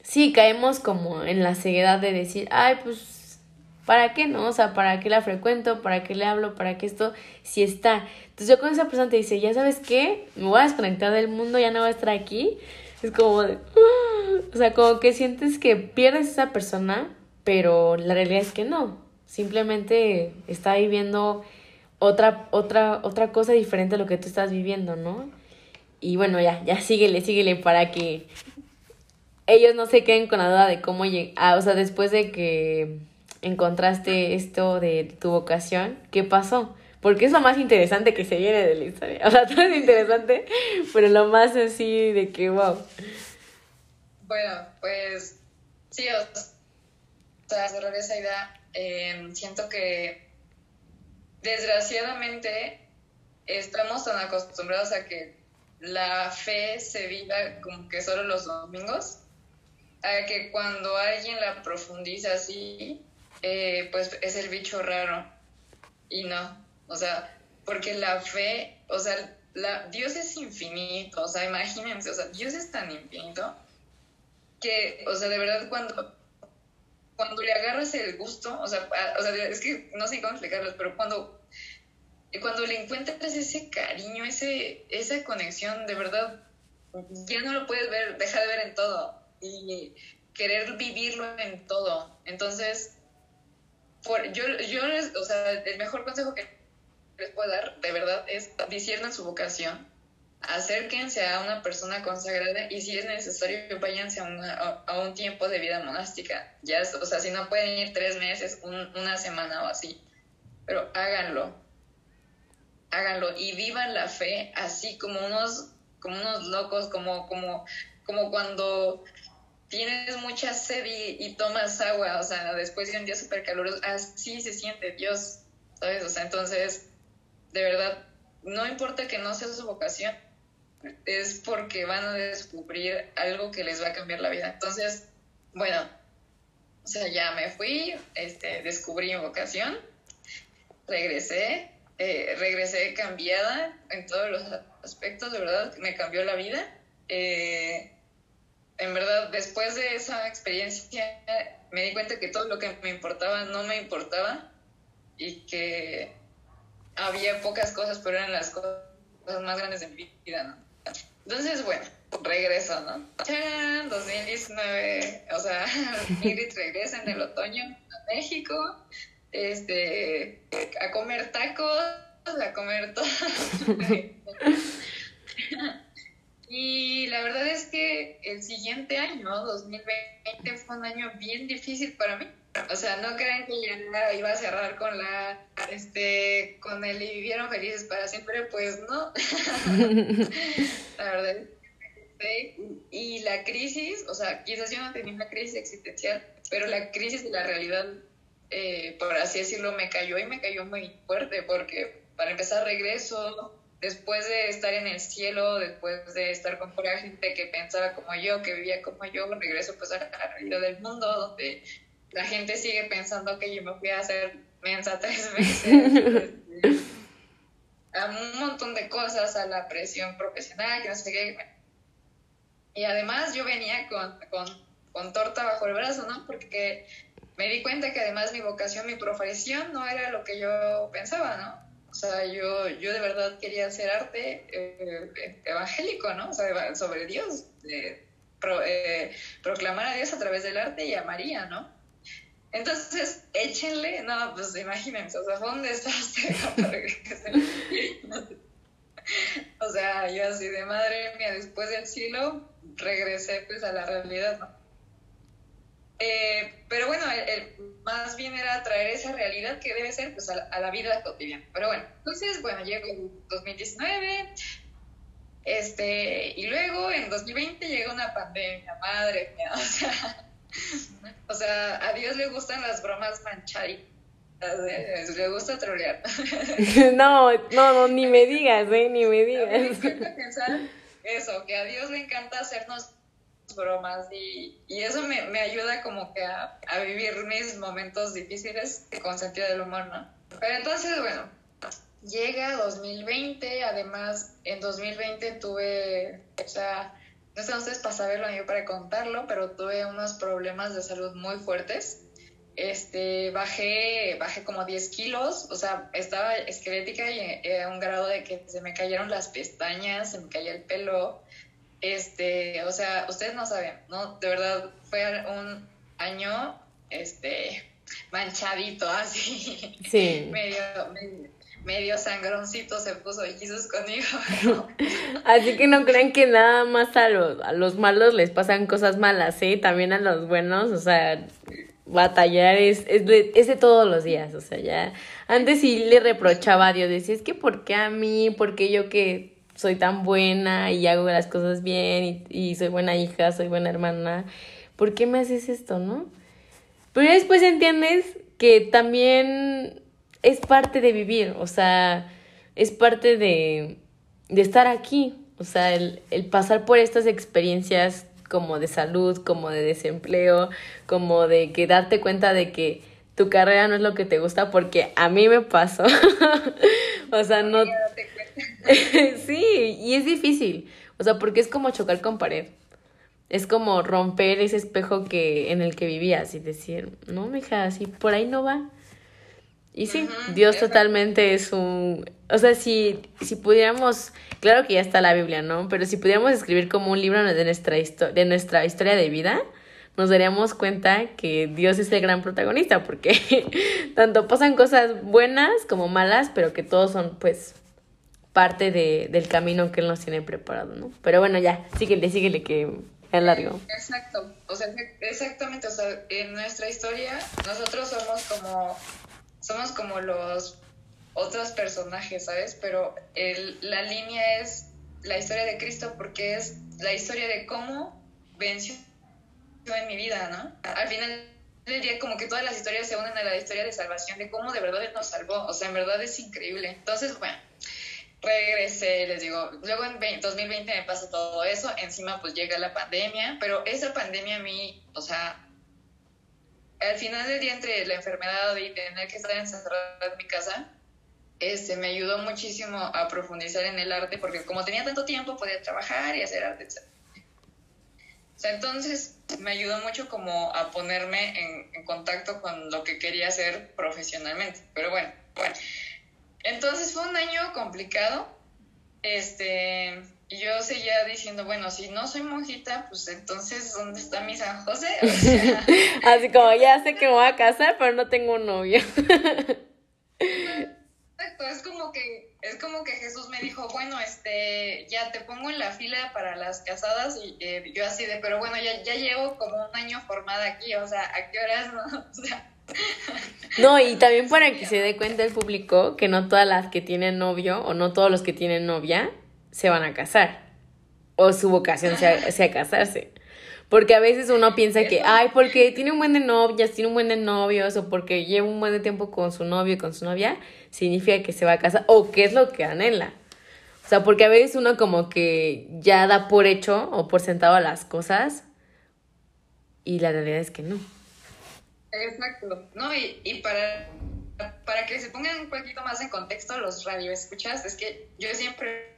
sí, caemos como en la ceguedad de decir, ay, pues, ¿para qué no? O sea, ¿para qué la frecuento? ¿Para qué le hablo? ¿Para qué esto? Si está. Entonces yo con esa persona te dice, ya sabes qué, me voy a desconectar del mundo, ya no voy a estar aquí. Es como de, o sea, como que sientes que pierdes esa persona, pero la realidad es que no. Simplemente está viviendo otra, otra, otra cosa diferente a lo que tú estás viviendo, ¿no? Y bueno, ya, ya síguele, síguele para que ellos no se queden con la duda de cómo llegar, ah, o sea, después de que encontraste esto de tu vocación, ¿qué pasó? Porque es lo más interesante que se viene de la historia. O sea, todo es interesante, pero lo más así de que, wow. Bueno, pues sí, o sea, cerrar esa idea, eh, siento que desgraciadamente estamos tan acostumbrados a que la fe se viva como que solo los domingos, a que cuando alguien la profundiza así, eh, pues es el bicho raro. Y no, o sea, porque la fe, o sea, la, Dios es infinito, o sea, imagínense, o sea, Dios es tan infinito que, o sea, de verdad cuando, cuando le agarras el gusto, o sea, o sea, es que no sé cómo explicarlo, pero cuando, cuando le encuentras ese cariño, ese, esa conexión, de verdad, ya no lo puedes ver, deja de ver en todo y querer vivirlo en todo. Entonces, por, yo, yo o sea, el mejor consejo que les puedo dar, de verdad, es disciernan su vocación, acérquense a una persona consagrada y si es necesario, váyanse a, a, un tiempo de vida monástica. Ya, o sea, si no pueden ir tres meses, una semana o así, pero háganlo, háganlo y vivan la fe así como unos, como unos locos, como, como, como cuando tienes mucha sed y, tomas agua, o sea, después de un día súper caluroso, así se siente Dios, ¿sabes? O sea, entonces, de verdad, no importa que no sea su vocación, es porque van a descubrir algo que les va a cambiar la vida. Entonces, bueno, o sea, ya me fui, este, descubrí mi vocación, regresé, eh, regresé cambiada en todos los aspectos, de verdad, me cambió la vida. Eh, en verdad, después de esa experiencia, me di cuenta que todo lo que me importaba no me importaba y que había pocas cosas, pero eran las cosas más grandes de mi vida, ¿no? Entonces, bueno, regreso, ¿no? ¡Chan! 2019, o sea, Ingrid regresa en el otoño a México, este, a comer tacos, a comer todo. Y la verdad es que el siguiente año, 2020, fue un año bien difícil para mí. O sea, no crean que ya iba a cerrar con la, este, con el y vivieron felices para siempre, pues no. la verdad es que y la crisis, o sea, quizás yo no tenía una crisis existencial, pero la crisis de la realidad, eh, por así decirlo, me cayó y me cayó muy fuerte, porque para empezar regreso, después de estar en el cielo, después de estar con pura gente que pensaba como yo, que vivía como yo, regreso pues a la del mundo, donde la gente sigue pensando que yo me fui a hacer mensa tres veces, a un montón de cosas, a la presión profesional, que no sé qué. Y además yo venía con, con, con torta bajo el brazo, ¿no? Porque me di cuenta que además mi vocación, mi profesión no era lo que yo pensaba, ¿no? O sea, yo, yo de verdad quería hacer arte eh, evangélico, ¿no? O sea, sobre Dios, eh, proclamar a Dios a través del arte y a María, ¿no? Entonces, échenle, no, pues imagínense, o sea, ¿dónde estás? o sea, yo así de madre mía, después del cielo, regresé pues a la realidad, ¿no? Eh, pero bueno, el, más bien era traer esa realidad que debe ser pues, a, la, vida cotidiana. Pero bueno, entonces, bueno, llegó 2019, este, y luego en 2020 llegó una pandemia, madre mía, o sea, a Dios le gustan las bromas manchaditas. ¿eh? Le gusta trolear. No, no, no, ni me digas, ¿eh? Ni me digas. eso, que a Dios le encanta hacernos bromas y, y eso me, me, ayuda como que a, vivir mis momentos difíciles con sentido del humor, ¿no? Pero entonces, bueno, llega 2020, además en 2020 tuve, o sea, no sé ustedes para saberlo yo para contarlo, pero tuve unos problemas de salud muy fuertes. Este, bajé, bajé como 10 kilos, o sea, estaba esquelética y a un grado de que se me cayeron las pestañas, se me caía el pelo, este, o sea, ustedes no saben, ¿no? De verdad, fue un año, este, manchadito así. Sí. medio, medio, sangroncito se puso Jesús conmigo. así que no crean que nada más a los, a los malos les pasan cosas malas, ¿eh? También a los buenos, o sea, batallar es, es, de, es de todos los días, o sea, ya. Antes sí le reprochaba a Dios, decía, es que ¿por qué a mí? ¿Por qué yo que soy tan buena y hago las cosas bien y, soy buena hija, soy buena hermana, ¿por qué me haces esto, no? Pero después entiendes que también es parte de vivir, o sea, es parte de, de estar aquí, o sea, el, el pasar por estas experiencias como de salud, como de desempleo, como de que darte cuenta de que tu carrera no es lo que te gusta porque a mí me pasó. o sea, no... sí, y es difícil. O sea, porque es como chocar con pared. Es como romper ese espejo que en el que vivías y decir, no, mija, así por ahí no va. Y sí, Dios totalmente es un... O sea, si, si pudiéramos... Claro que ya está la Biblia, ¿no? Pero si pudiéramos escribir como un libro de nuestra, de nuestra historia de vida, nos daríamos cuenta que Dios es el gran protagonista, porque tanto pasan cosas buenas como malas, pero que todos son, pues, parte de, del camino que Él nos tiene preparado, ¿no? Pero bueno, ya, síguele, síguele, que es largo. Exacto, o sea, exactamente, o sea, en nuestra historia nosotros somos como somos como los otros personajes, ¿sabes? Pero el, la línea es la historia de Cristo porque es la historia de cómo venció en mi vida, ¿no? Al final del día como que todas las historias se unen a la historia de salvación, de cómo de verdad Él nos salvó, o sea, en verdad es increíble. Entonces, bueno, regresé, les digo, luego en 2020 me pasa todo eso, encima pues llega la pandemia, pero esa pandemia a mí, o sea, al final del día entre la enfermedad y tener que estar encerrada en mi casa, este, me ayudó muchísimo a profundizar en el arte porque como tenía tanto tiempo podía trabajar y hacer arte, etc. O sea, entonces me ayudó mucho como a ponerme en, en, contacto con lo que quería hacer profesionalmente. Pero bueno, bueno. Entonces fue un año complicado. Este, y yo seguía diciendo, bueno, si no soy monjita, pues entonces, ¿dónde está mi San José? Así como, ya sé que me voy a casar, pero no tengo un novio. Exacto, es como que, es como que Jesús me dijo, bueno, este, ya te pongo en la fila para las casadas, y eh, yo así de, pero bueno, ya, ya llevo como un año formada aquí, o sea, ¿a qué horas no? O sea, no, y también para que se dé cuenta el público que no todas las que tienen novio o no todos los que tienen novia se van a casar. O su vocación sea, sea casarse. Porque a veces uno piensa que, ay, porque tiene un buen de novias, tiene un buen de novios, o porque lleva un buen de tiempo con su novio y con su novia, significa que se va a casar, o qué es lo que anhela. O sea, porque a veces uno como que ya da por hecho o por sentado las cosas, y la realidad es que no. Exacto. No, y, y para, para que se pongan un poquito más en contexto los radioescuchas, es que yo siempre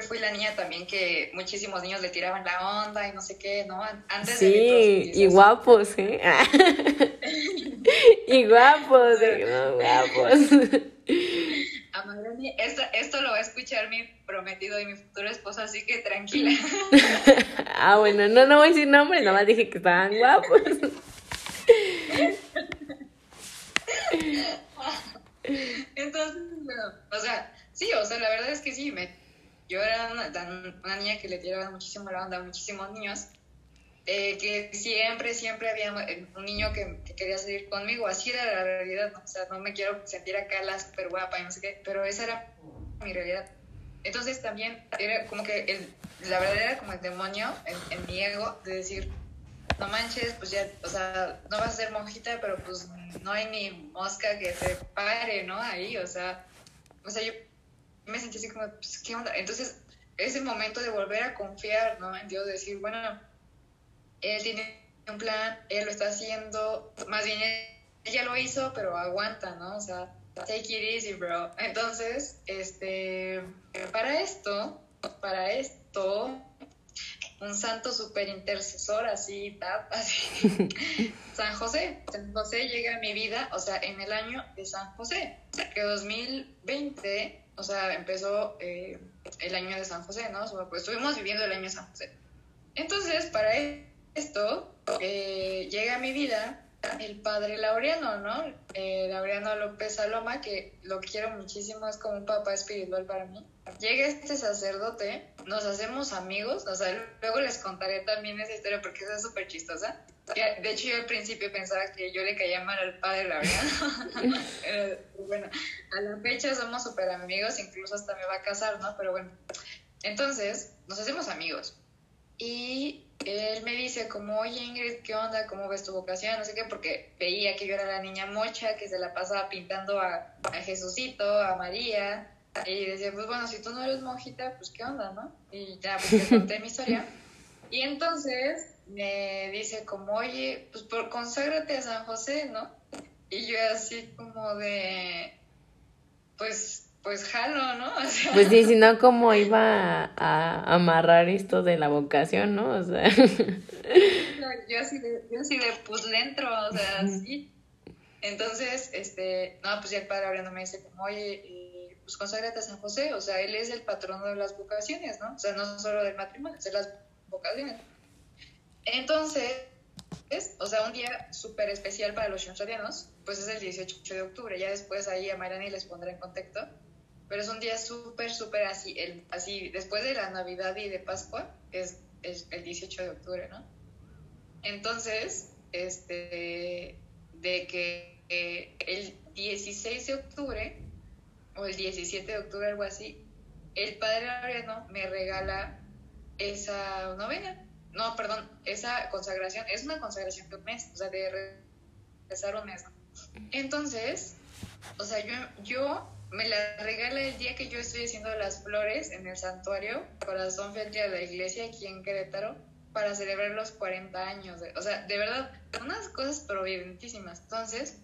fui la niña también que muchísimos niños le tiraban la onda y no sé qué, ¿no? Antes sí, de y guapos, ¿eh? y guapos, ¿eh? No, guapos. esto, esto lo va a escuchar mi prometido y mi futuro esposo, así que tranquila. ah, bueno, no, no voy a decir nombre, nada más dije que estaban guapos. Entonces, bueno, o sea, sí, o sea, la verdad es que sí, me yo era una, niña que le tiraba muchísimo la onda a muchísimos niños, eh, que siempre, siempre había un niño que, quería salir conmigo, así era la realidad, o sea, no me quiero sentir acá la super guapa y no sé qué, pero esa era mi realidad. Entonces también era como que el, la verdad era como el demonio en, en, mi ego de decir, no manches, pues ya, o sea, no vas a ser monjita, pero pues no hay ni mosca que te pare, ¿no? Ahí, o sea, o sea, yo me sentí así como, pues, ¿qué onda? Entonces, ese momento de volver a confiar, ¿no? En Dios, decir, bueno, Él tiene un plan, Él lo está haciendo, más bien Él ya lo hizo, pero aguanta, ¿no? O sea, take it easy, bro. Entonces, este, para esto, para esto, un santo super intercesor así, así. San José. San José llega a mi vida, o sea, en el año de San José, que 2020 o sea, empezó eh, el año de San José, ¿no? pues estuvimos viviendo el año de San José. Entonces, para esto, eh, llega a mi vida el padre Laureano, ¿no? Eh, Laureano López Saloma, que lo quiero muchísimo, es como un papá espiritual para mí. Llega este sacerdote, nos hacemos amigos, o sea, luego les contaré también esa historia porque es súper chistosa. De hecho, yo al principio pensaba que yo le caía mal al padre Laureano. bueno, a la fecha somos súper amigos, incluso hasta me va a casar, ¿no? Pero bueno, entonces nos hacemos amigos. Y él me dice como, oye Ingrid, ¿qué onda? ¿Cómo ves tu vocación? No sé qué, porque veía que yo era la niña mocha que se la pasaba pintando a, a Jesucito, a María. Y decía, pues bueno, si tú no eres monjita, pues qué onda, ¿no? Y ya, pues te conté mi historia. Y entonces me dice como, oye, pues por, conságrate a San José, ¿no? Y yo así como de, pues, pues jalo, ¿no? pues sí, si no, ¿cómo iba a, amarrar esto de la vocación, no? O sea. yo así de, yo así de, pues le entro, o sea, sí. Entonces, este, no, pues ya el padre abriendo me dice como, oye, eh, pues conságrate a San José, o sea, él es el patrono de las vocaciones, ¿no? O sea, no solo del matrimonio, es de las vocaciones. Entonces, o sea, un día súper especial para los shansharianos, pues es el 18 de octubre, ya después ahí a Mayrani les pondré en contexto, pero es un día súper, súper así, el, así, después de la Navidad y de Pascua, es, es el 18 de octubre, ¿no? Entonces, este, de que el 16 de octubre, o el 17 de octubre, algo así, el padre Ariano me regala esa novena. No, perdón, esa consagración, es una consagración de un mes, o sea, de rezar un mes. Entonces, o sea, yo, yo me la regala el día que yo estoy haciendo las flores en el santuario, corazón fiel de la iglesia aquí en Querétaro, para celebrar los 40 años. o sea, de verdad, unas cosas providentísimas. Entonces,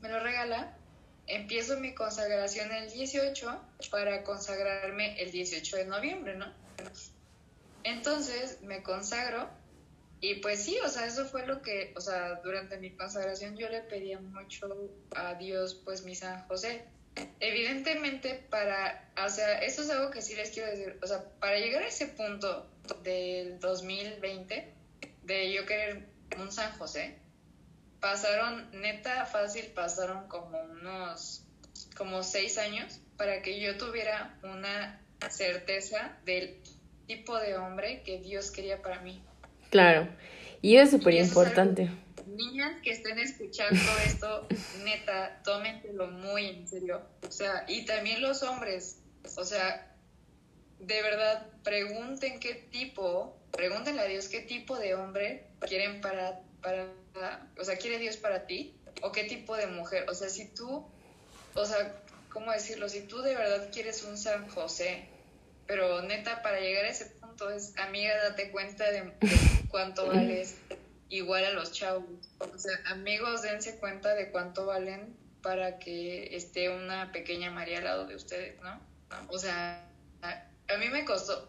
me lo regala, empiezo mi consagración el 18 para consagrarme el 18 de noviembre, ¿no? Entonces, me consagro y pues sí, o sea, eso fue lo que, o sea, durante mi consagración yo le pedía mucho a Dios, pues mi San José. Evidentemente, para, o sea, eso es algo que sí les quiero decir, o sea, para llegar a ese punto del 2020, de yo querer un San José, pasaron, neta fácil, pasaron como unos, como seis años para que yo tuviera una certeza del tipo de hombre que Dios quería para mí. Claro, y es súper importante. Niñas que estén escuchando esto, neta, tómenselo muy en serio. O sea, y también los hombres, o sea, de verdad, pregunten qué tipo, pregúntenle a Dios qué tipo de hombre quieren para, para, o sea, quiere Dios para ti, o qué tipo de mujer. O sea, si tú, o sea, ¿cómo decirlo? Si tú de verdad quieres un San José, pero neta, para llegar a ese punto es, amiga, date cuenta de, cuánto vales igual a los chavos. O sea, amigos, dense cuenta de cuánto valen para que esté una pequeña María al lado de ustedes, ¿no? O sea, a mí me costó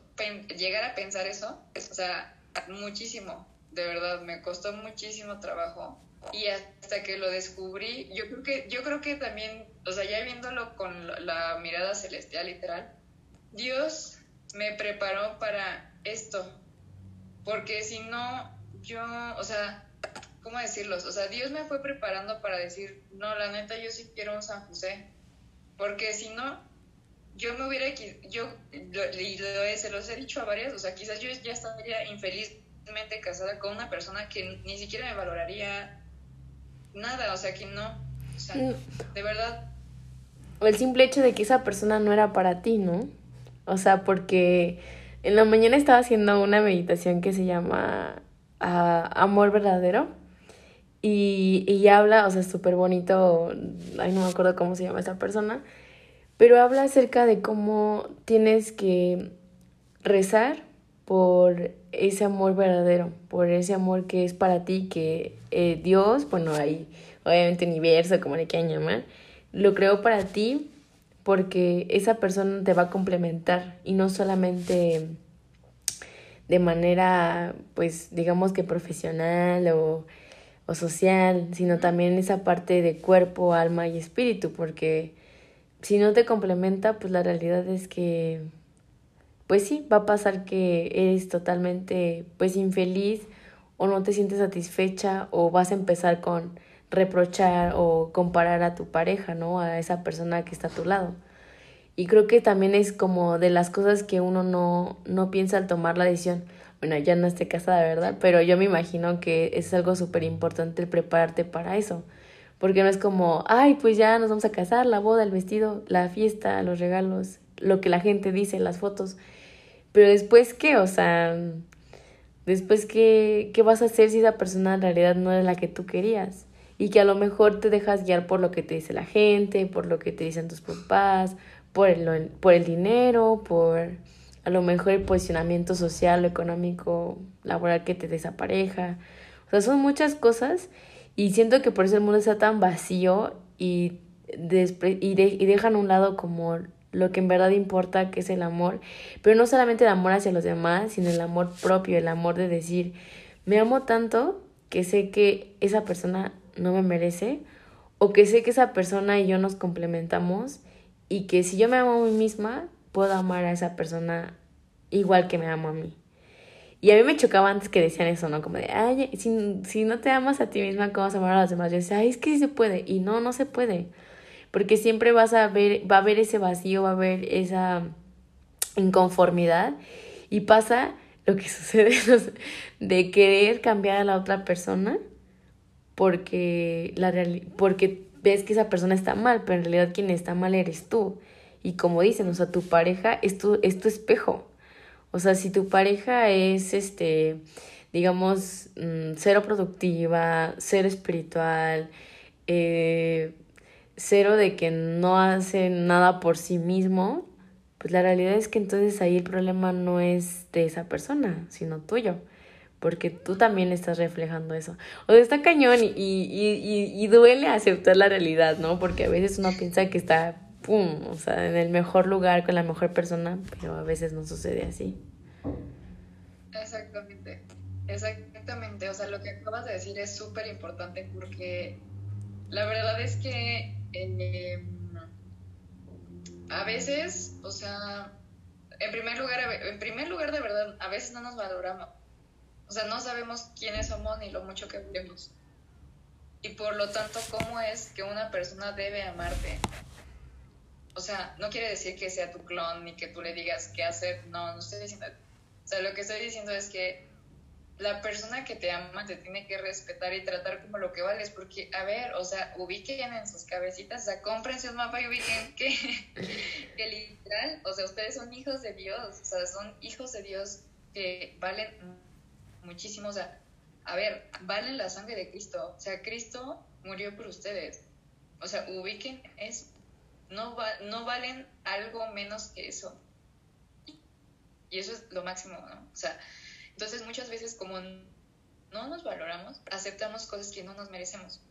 llegar a pensar eso, o sea, muchísimo, de verdad, me costó muchísimo trabajo. Y hasta que lo descubrí, yo creo que, yo creo que también, o sea, ya viéndolo con la mirada celestial literal, Dios me preparó para esto, porque si no, yo, o sea, ¿cómo decirlo? O sea, Dios me fue preparando para decir, no, la neta, yo sí quiero un San José, porque si no, yo me hubiera, yo se los he dicho a varias, o sea, quizás yo ya estaría infelizmente casada con una persona que ni siquiera me valoraría nada, o sea, que no, o sea, mm. de verdad. O el simple hecho de que esa persona no era para ti, ¿no? O sea, porque en la mañana estaba haciendo una meditación que se llama ah, Amor Verdadero. Y, y habla, o sea, súper bonito, ay, no me acuerdo cómo se llama esa persona, pero habla acerca de cómo tienes que rezar por ese amor verdadero, por ese amor que es para ti, que eh, Dios, bueno, hay obviamente universo, como le quieran llamar, lo creó para ti porque esa persona te va a complementar y no solamente de manera, pues, digamos que profesional o, o social, sino también esa parte de cuerpo, alma y espíritu, porque si no te complementa, pues la realidad es que, pues sí, va a pasar que eres totalmente, pues, infeliz o no te sientes satisfecha o vas a empezar con reprochar o comparar a tu pareja, ¿no? A esa persona que está a tu lado. Y creo que también es como de las cosas que uno no, no piensa al tomar la decisión. Bueno, ya no esté casada, ¿verdad? Pero yo me imagino que es algo súper importante el prepararte para eso. Porque no es como, ay, pues ya nos vamos a casar, la boda, el vestido, la fiesta, los regalos, lo que la gente dice, las fotos. Pero después, ¿qué? O sea, después, ¿qué, qué vas a hacer si esa persona en realidad no es la que tú querías? Y que a lo mejor te dejas guiar por lo que te dice la gente, por lo que te dicen tus papás, por el, por el dinero, por a lo mejor el posicionamiento social, económico, laboral que te desapareja. O sea, son muchas cosas Y siento que por eso el mundo está tan vacío y, y, y dejan a un lado como lo que en verdad importa, que es el amor, pero no solamente el amor hacia los demás, sino el amor propio, el amor de decir, me amo tanto que sé que esa persona no me merece, o que sé que esa persona y yo nos complementamos, y que si yo me amo a mí misma, puedo amar a esa persona igual que me amo a mí. Y a mí me chocaba antes que decían eso, ¿no? Como de, ay, si, si no te amas a ti misma, ¿cómo vas a amar a los demás? Yo decía, ay, es que sí se puede. Y no, no se puede porque siempre vas a ver, va a haber ese vacío, va a haber esa inconformidad y pasa lo que sucede de querer cambiar a la otra persona porque, la porque ves que esa persona está mal, pero en realidad quien está mal eres tú. Y como dicen, o sea, tu pareja es tu, es tu espejo. O sea, si tu pareja es, este, digamos, mm, cero productiva, cero espiritual, eh, cero de que no hace nada por sí mismo, pues la realidad es que entonces ahí el problema no es de esa persona, sino tuyo, porque tú también estás reflejando eso. O sea, está cañón y, y, y, duele aceptar la realidad, ¿no? Porque a veces uno piensa que está, ¡pum!, o sea, en el mejor lugar con la mejor persona, pero a veces no sucede así. Exactamente, exactamente. O sea, lo que acabas de decir es súper importante porque la verdad es que eh, a veces, o sea, en primer lugar, en primer lugar de verdad, a veces no nos valoramos. O sea, no sabemos quiénes somos ni lo mucho que vivimos. Y por lo tanto, ¿cómo es que una persona debe amarte? O sea, no quiere decir que sea tu clon ni que tú le digas qué hacer. No, no estoy diciendo. O sea, lo que estoy diciendo es que la persona que te ama te tiene que respetar y tratar como lo que vales, porque, a ver, o sea, ubiquen en sus cabecitas, o sea, cómprense un mapa y ubiquen que, que literal, o sea, ustedes son hijos de Dios, o sea, son hijos de Dios que valen muchísimo, o sea, a ver, valen la sangre de Cristo, o sea, Cristo murió por ustedes, o sea, ubiquen eso, no, va, no valen algo menos que eso, y eso es lo máximo, ¿no? O sea, entonces muchas veces como no nos valoramos, aceptamos cosas que no nos merecemos.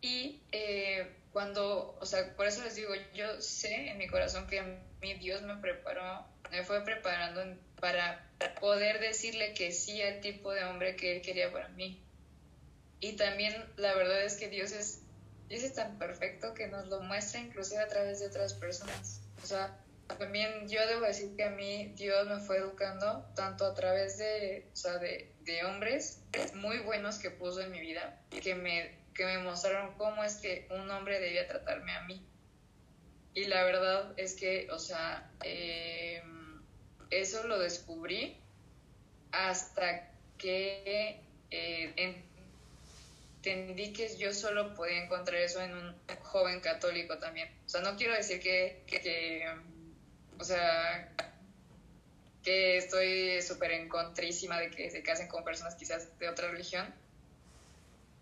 Y eh, cuando, o sea, por eso les digo, yo sé en mi corazón que mi Dios me preparó, me fue preparando para poder decirle que sí al tipo de hombre que Él quería para mí. Y también la verdad es que Dios es, es tan perfecto que nos lo muestra inclusive a través de otras personas. O sea, también yo debo decir que a mí Dios me fue educando tanto a través de, o sea, de, de hombres muy buenos que puso en mi vida, que me, que me mostraron cómo es que un hombre debía tratarme a mí. Y la verdad es que, o sea, eh, eso lo descubrí hasta que eh, entendí que yo solo podía encontrar eso en un joven católico también. O sea, no quiero decir que, que o sea, que estoy súper encontrísima de que se casen con personas quizás de otra religión.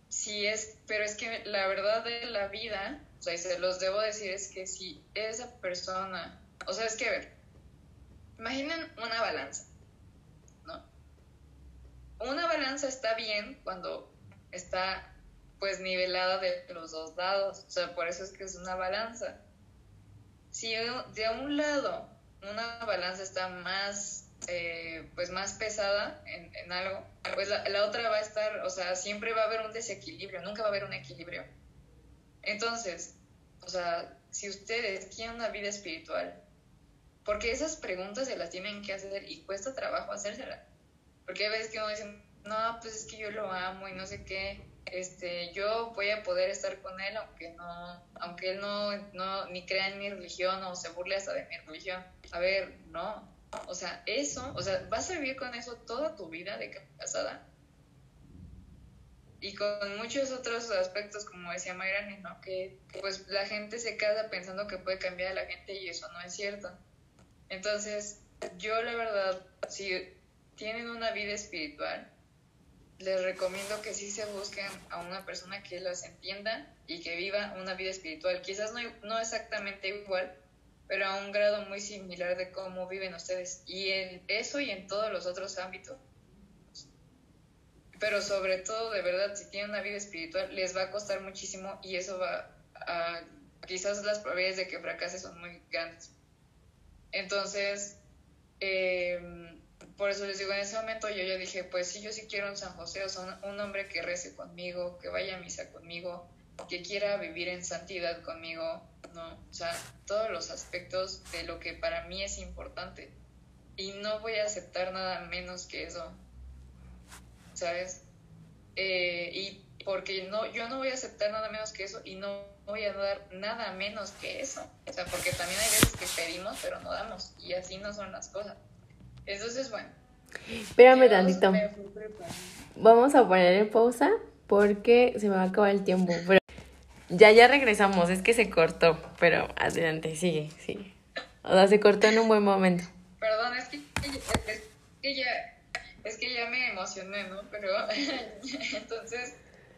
Sí es, pero es que la verdad de la vida, o sea, y se los debo decir, es que si esa persona, o sea, es que, a ver, imaginen una balanza, ¿no? Una balanza está bien cuando está pues nivelada de los dos lados, o sea, por eso es que es una balanza si de un lado una balanza está más, eh, pues más pesada en, algo, pues la, otra va a estar, o sea, siempre va a haber un desequilibrio, nunca va a haber un equilibrio. Entonces, o sea, si ustedes quieren una vida espiritual, porque esas preguntas se las tienen que hacer y cuesta trabajo hacérselas. Porque a veces que uno dice, no, pues es que yo lo amo y no sé qué, este, yo voy a poder estar con él aunque no, aunque él no, no ni crea en mi religión o se burle hasta de mi religión. A ver, no. O sea, eso, o sea, vas a vivir con eso toda tu vida de casada. Y con muchos otros aspectos, como decía Mayrani, ¿no? Que pues la gente se casa pensando que puede cambiar a la gente y eso no es cierto. Entonces, yo la verdad, si tienen una vida espiritual, les recomiendo que sí se busquen a una persona que las entienda y que viva una vida espiritual. Quizás no, no exactamente igual, pero a un grado muy similar de cómo viven ustedes. Y en eso y en todos los otros ámbitos. pero sobre todo, de verdad, si tienen una vida espiritual, les va a costar muchísimo y eso va a, quizás las probabilidades de que fracase son muy grandes. Entonces, em, por eso les digo, en ese momento yo ya dije, pues sí, yo sí quiero un San José, o sea, un, hombre que rece conmigo, que vaya a misa conmigo, que quiera vivir en santidad conmigo, ¿no? O sea, todos los aspectos de lo que para mí es importante. Y no voy a aceptar nada menos que eso, ¿sabes? Eh, y porque no, yo no voy a aceptar nada menos que eso y no voy a dar nada menos que eso. O sea, porque también hay veces que pedimos pero no damos y así no son las cosas. Entonces, bueno. Espérame tantito. Vamos a poner en pausa porque se me va a acabar el tiempo. Pero ya, ya regresamos. Es que se cortó, pero adelante, sigue, sigue. O sea, se cortó en un buen momento. Perdón, es que, es que ya es que ya me emocioné, ¿no? Pero entonces,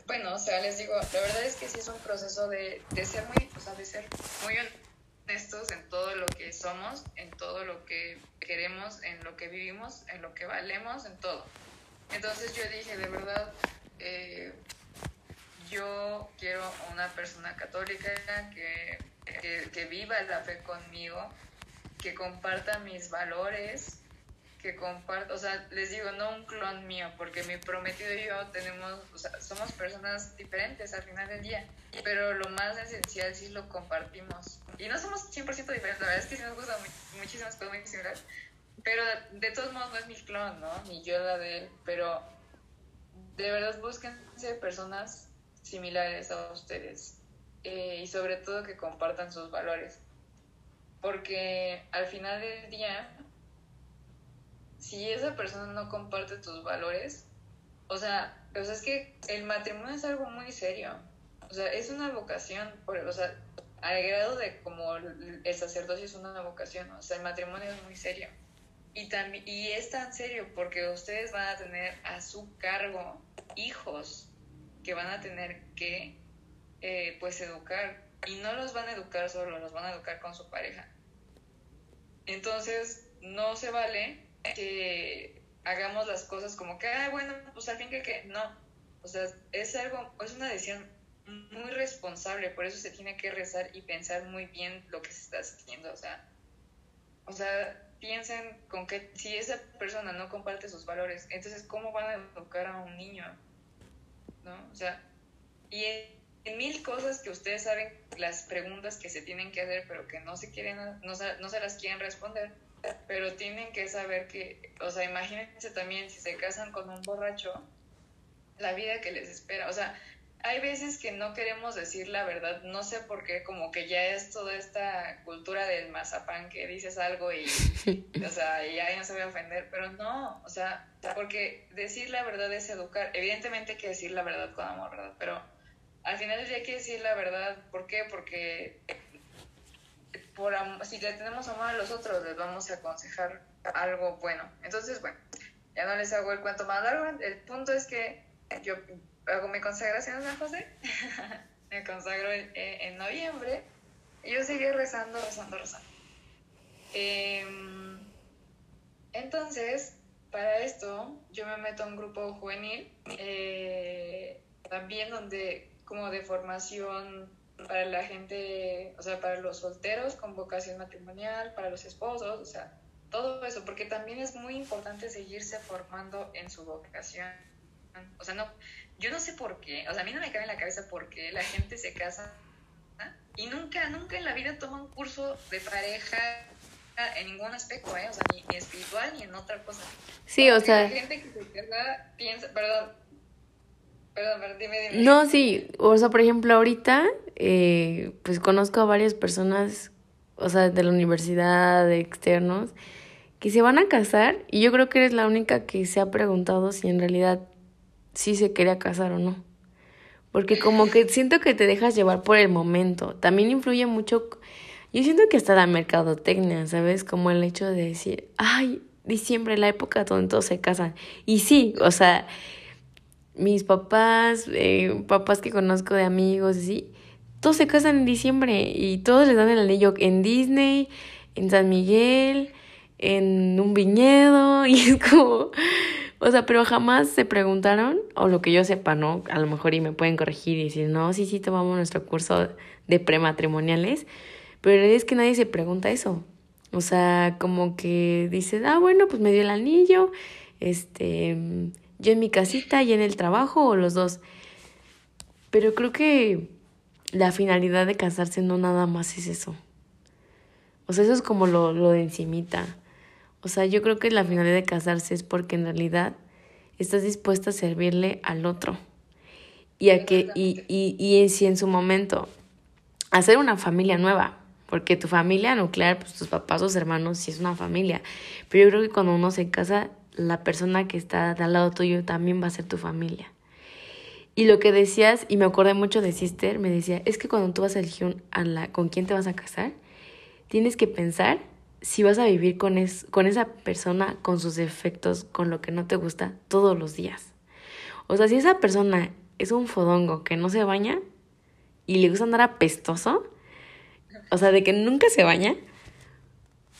bueno, o sea, les digo, la verdad es que sí es un proceso de, de ser muy, o sea, de ser muy honestos en todo lo que somos, en todo lo que queremos, en lo que vivimos, en lo que valemos, en todo. Entonces yo dije, de verdad, eh, yo quiero una persona católica que, que, que viva la fe conmigo, que comparta mis valores, que comparto, o sea, les digo, no un clon mío, porque mi prometido y yo tenemos, o sea, somos personas diferentes al final del día, pero lo más esencial sí lo compartimos. Y no somos 100% diferentes, la verdad es que sí nos gusta muchísimas cosas muy similares, pero de todos modos no es mi clon, ¿no? Ni yo la de él, pero de verdad búsquense personas similares a ustedes eh, y sobre todo que compartan sus valores, porque al final del día si esa persona no comparte tus valores, o sea, es que el matrimonio es algo muy serio. O sea, es una vocación, o sea, al grado de como el sacerdocio es una vocación, o sea, el matrimonio es muy serio. Y, también, y es tan serio porque ustedes van a tener a su cargo hijos que van a tener que, eh, pues, educar. Y no los van a educar solo, los van a educar con su pareja. Muy no se vale que hagamos las cosas como que, bueno, pues al fin que, que no. O sea, es algo, es una decisión muy responsable, por eso se tiene que rezar y pensar muy bien lo que se está haciendo. O sea, o sea, piensen con que si esa persona no comparte sus valores, entonces, ¿cómo van a educar a un niño? ¿No? O sea, y en, mil cosas que ustedes saben, las preguntas que se tienen que hacer, pero que no se quieren, no, no se las quieren responder pero tienen que saber que, o sea, imagínense también si se casan con un borracho, la vida que les espera, o sea, hay veces que no queremos decir la verdad, no sé por qué, como que ya es toda esta cultura del mazapán que dices algo y, o sea, y ya no se va a ofender, pero no, o sea, porque decir la verdad es educar, evidentemente hay que decir la verdad con amor, ¿verdad? Pero al final del día hay que decir la verdad, ¿por qué? Porque si le tenemos amor a los otros, les vamos a aconsejar algo bueno. Entonces, bueno, ya no les hago el cuento más largo. El punto es que yo hago mi consagración a San José, me consagro en, noviembre, y yo seguí rezando, rezando, rezando. Em, entonces, para esto, yo me meto a un grupo juvenil, eh, también donde como de formación para la gente, o sea, para los solteros con vocación matrimonial, para los esposos, o sea, todo eso, porque también es muy importante seguirse formando en su vocación. O sea, no, yo no sé por qué, o sea, a mí no me cabe en la cabeza por qué la gente se casa y nunca, nunca en la vida toma un curso de pareja en ningún aspecto, ¿eh? O sea, ni, espiritual ni en otra cosa. Sí, o sea... La gente que se casa piensa, perdón, perdón, perdón, dime, dime. No, sí, o sea, por ejemplo, ahorita eh, pues conozco a varias personas, o sea, de la universidad, de externos, que se van a casar y yo creo que eres la única que se ha preguntado si en realidad sí se quería casar o no. Porque como que siento que te dejas llevar por el momento. También influye mucho, yo siento que hasta la mercadotecnia, ¿sabes? Como el hecho de decir, ay, diciembre, la época donde todos se casan. Y sí, o sea, mis papás, eh, papás que conozco de amigos, sí, todos se casan en diciembre y todos les dan el anillo en Disney, en San Miguel, en un viñedo y es como, O sea, pero jamás se preguntaron, o lo que yo sepa, ¿no? A lo mejor y me pueden corregir y decir, no, sí, sí, tomamos nuestro curso de prematrimoniales. Pero es que nadie se pregunta eso. O sea, como que dices, ah, bueno, pues me dio el anillo, este, yo en mi casita y en el trabajo, o los dos. Pero creo que la finalidad de casarse no nada más es eso. O sea, eso es como lo, lo de encimita. O sea, yo creo que la finalidad de casarse es porque en realidad estás dispuesta a servirle al otro. Y a que, y, y, y si en su momento, hacer una familia nueva, porque tu familia nuclear, pues tus papás, tus hermanos, sí es una familia. Pero yo creo que cuando uno se casa, la persona que está al lado tuyo también va a ser tu familia. Y lo que decías, y me acordé mucho de Sister, me decía, es que cuando tú vas a elegir a la, con quién te vas a casar, tienes que pensar si vas a vivir con, es, con esa persona, con sus defectos, con lo que no te gusta, todos los días. O sea, si esa persona es un fodongo que no se baña y le gusta andar apestoso, o sea, de que nunca se baña,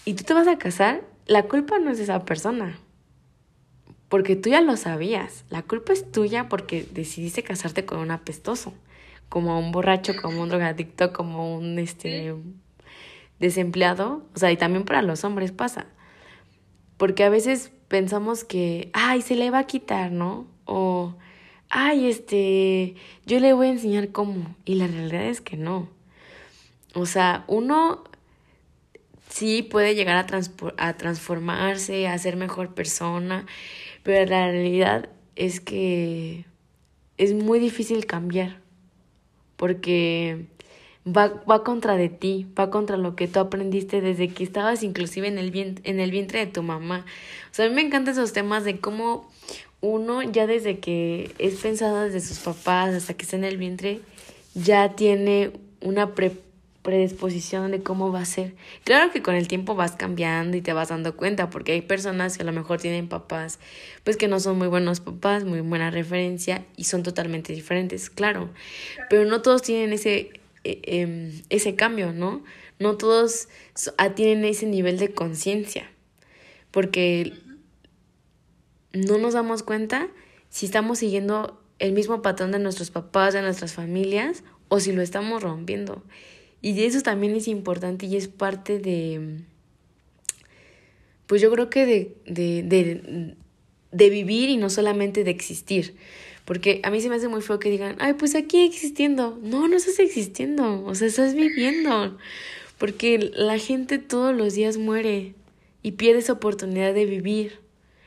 y tú te vas a casar, la culpa no es de esa persona. Porque tú ya lo sabías. La culpa es tuya porque decidiste casarte con un apestoso. Como un borracho, como un drogadicto, como un este desempleado, o sea, y también para los hombres pasa. Porque a veces pensamos que, ay, se le va a quitar, ¿no? O, ay, este, yo le voy a enseñar cómo. Y la realidad es que no. O sea, uno sí puede llegar a, a transformarse, a ser mejor persona, pero la realidad es que es muy difícil cambiar. Porque va, va contra de ti, va contra lo que tú aprendiste desde que estabas inclusive en el, vientre, en el vientre de tu mamá. O sea, a mí me encantan esos temas de cómo uno ya desde que es pensado desde sus papás hasta que está en el vientre, ya tiene una predisposición de cómo va a ser. Claro que con el tiempo vas cambiando y te vas dando cuenta, porque hay personas que a lo mejor tienen papás, pues que no son muy buenos papás, muy buena referencia y son totalmente diferentes, claro. Pero no todos tienen ese e, em, ese cambio, ¿no? No todos ah, tienen ese nivel de conciencia, porque no nos damos cuenta si estamos siguiendo el mismo patrón de nuestros papás, de nuestras familias, o si lo estamos rompiendo. Y eso también es importante y es parte de, pues yo creo que de, de, de, de vivir y no solamente de existir. Porque a mí se me hace muy feo que digan, ay, pues aquí existiendo. No, no estás existiendo, o sea, estás viviendo. Porque la gente todos los días muere y pierde esa oportunidad de vivir.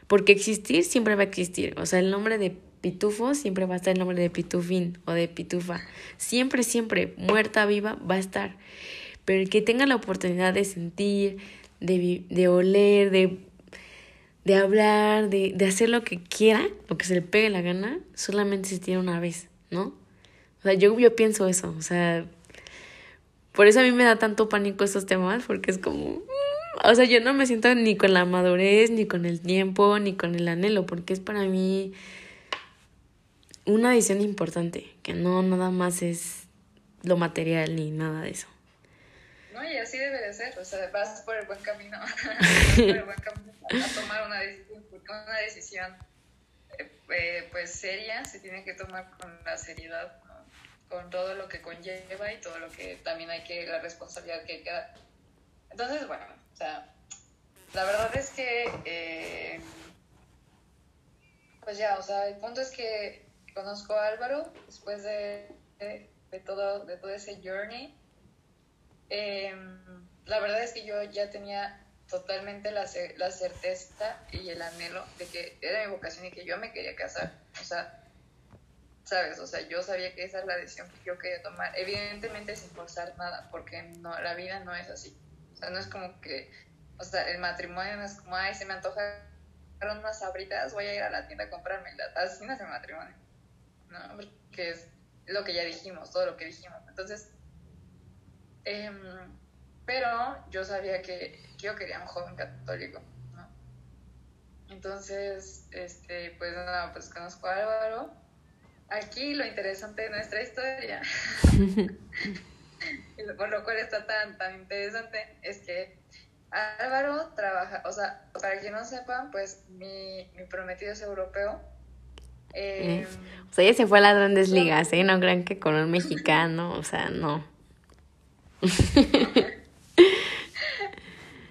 Porque existir siempre va a existir. O sea, el nombre de pitufo siempre va a estar el nombre de pitufín o de pitufa. Siempre, siempre, muerta, viva, va a estar. Pero el que tenga la oportunidad de sentir, de, de oler, de de hablar, de, de hacer lo que quiera, lo que se le pegue la gana, solamente se tiene una vez, ¿no? O sea, yo, yo pienso eso, o sea, por eso a mí me da tanto pánico estos temas, porque es como, mm, o sea, yo no me siento ni con la madurez, ni con el tiempo, ni con el anhelo, porque es para mí una decisión importante, que no nada más es lo material ni nada de eso. No, y así debe de ser, o sea, vas por el buen camino, por el buen camino a tomar una decisión, porque una decisión eh, eh, pues seria se tiene que tomar con la seriedad, con todo lo que conlleva y todo lo que también hay que, la responsabilidad que queda. Entonces, bueno, o sea, la verdad es que, eh, pues ya, o sea, el punto es que conozco a Álvaro después de, de, de todo, de todo ese journey eh, la verdad es que yo ya tenía totalmente la, la certeza y el anhelo de que era mi vocación y que yo me quería casar. O sea, ¿sabes? O sea, yo sabía que esa es la decisión que yo quería tomar. Evidentemente sin forzar nada, porque no, la vida no es así. O sea, no es como que, o sea, el matrimonio no es como, ay, se me antoja unas sabritas, voy a ir a la tienda a comprármelas. Así no es el matrimonio. ¿No? Porque es lo que ya dijimos, todo lo que dijimos. Entonces, Em, pero yo sabía que, yo quería un joven católico, ¿no? Entonces, este, pues nada, pues conozco a Álvaro. Aquí lo interesante de nuestra historia, por lo cual está tan, tan interesante, es que Álvaro trabaja, o sea, para quien no sepa, pues mi, mi prometido es europeo. Eh, o sea, ella se fue a las grandes ligas, ¿eh? No crean que con un mexicano, o sea, no.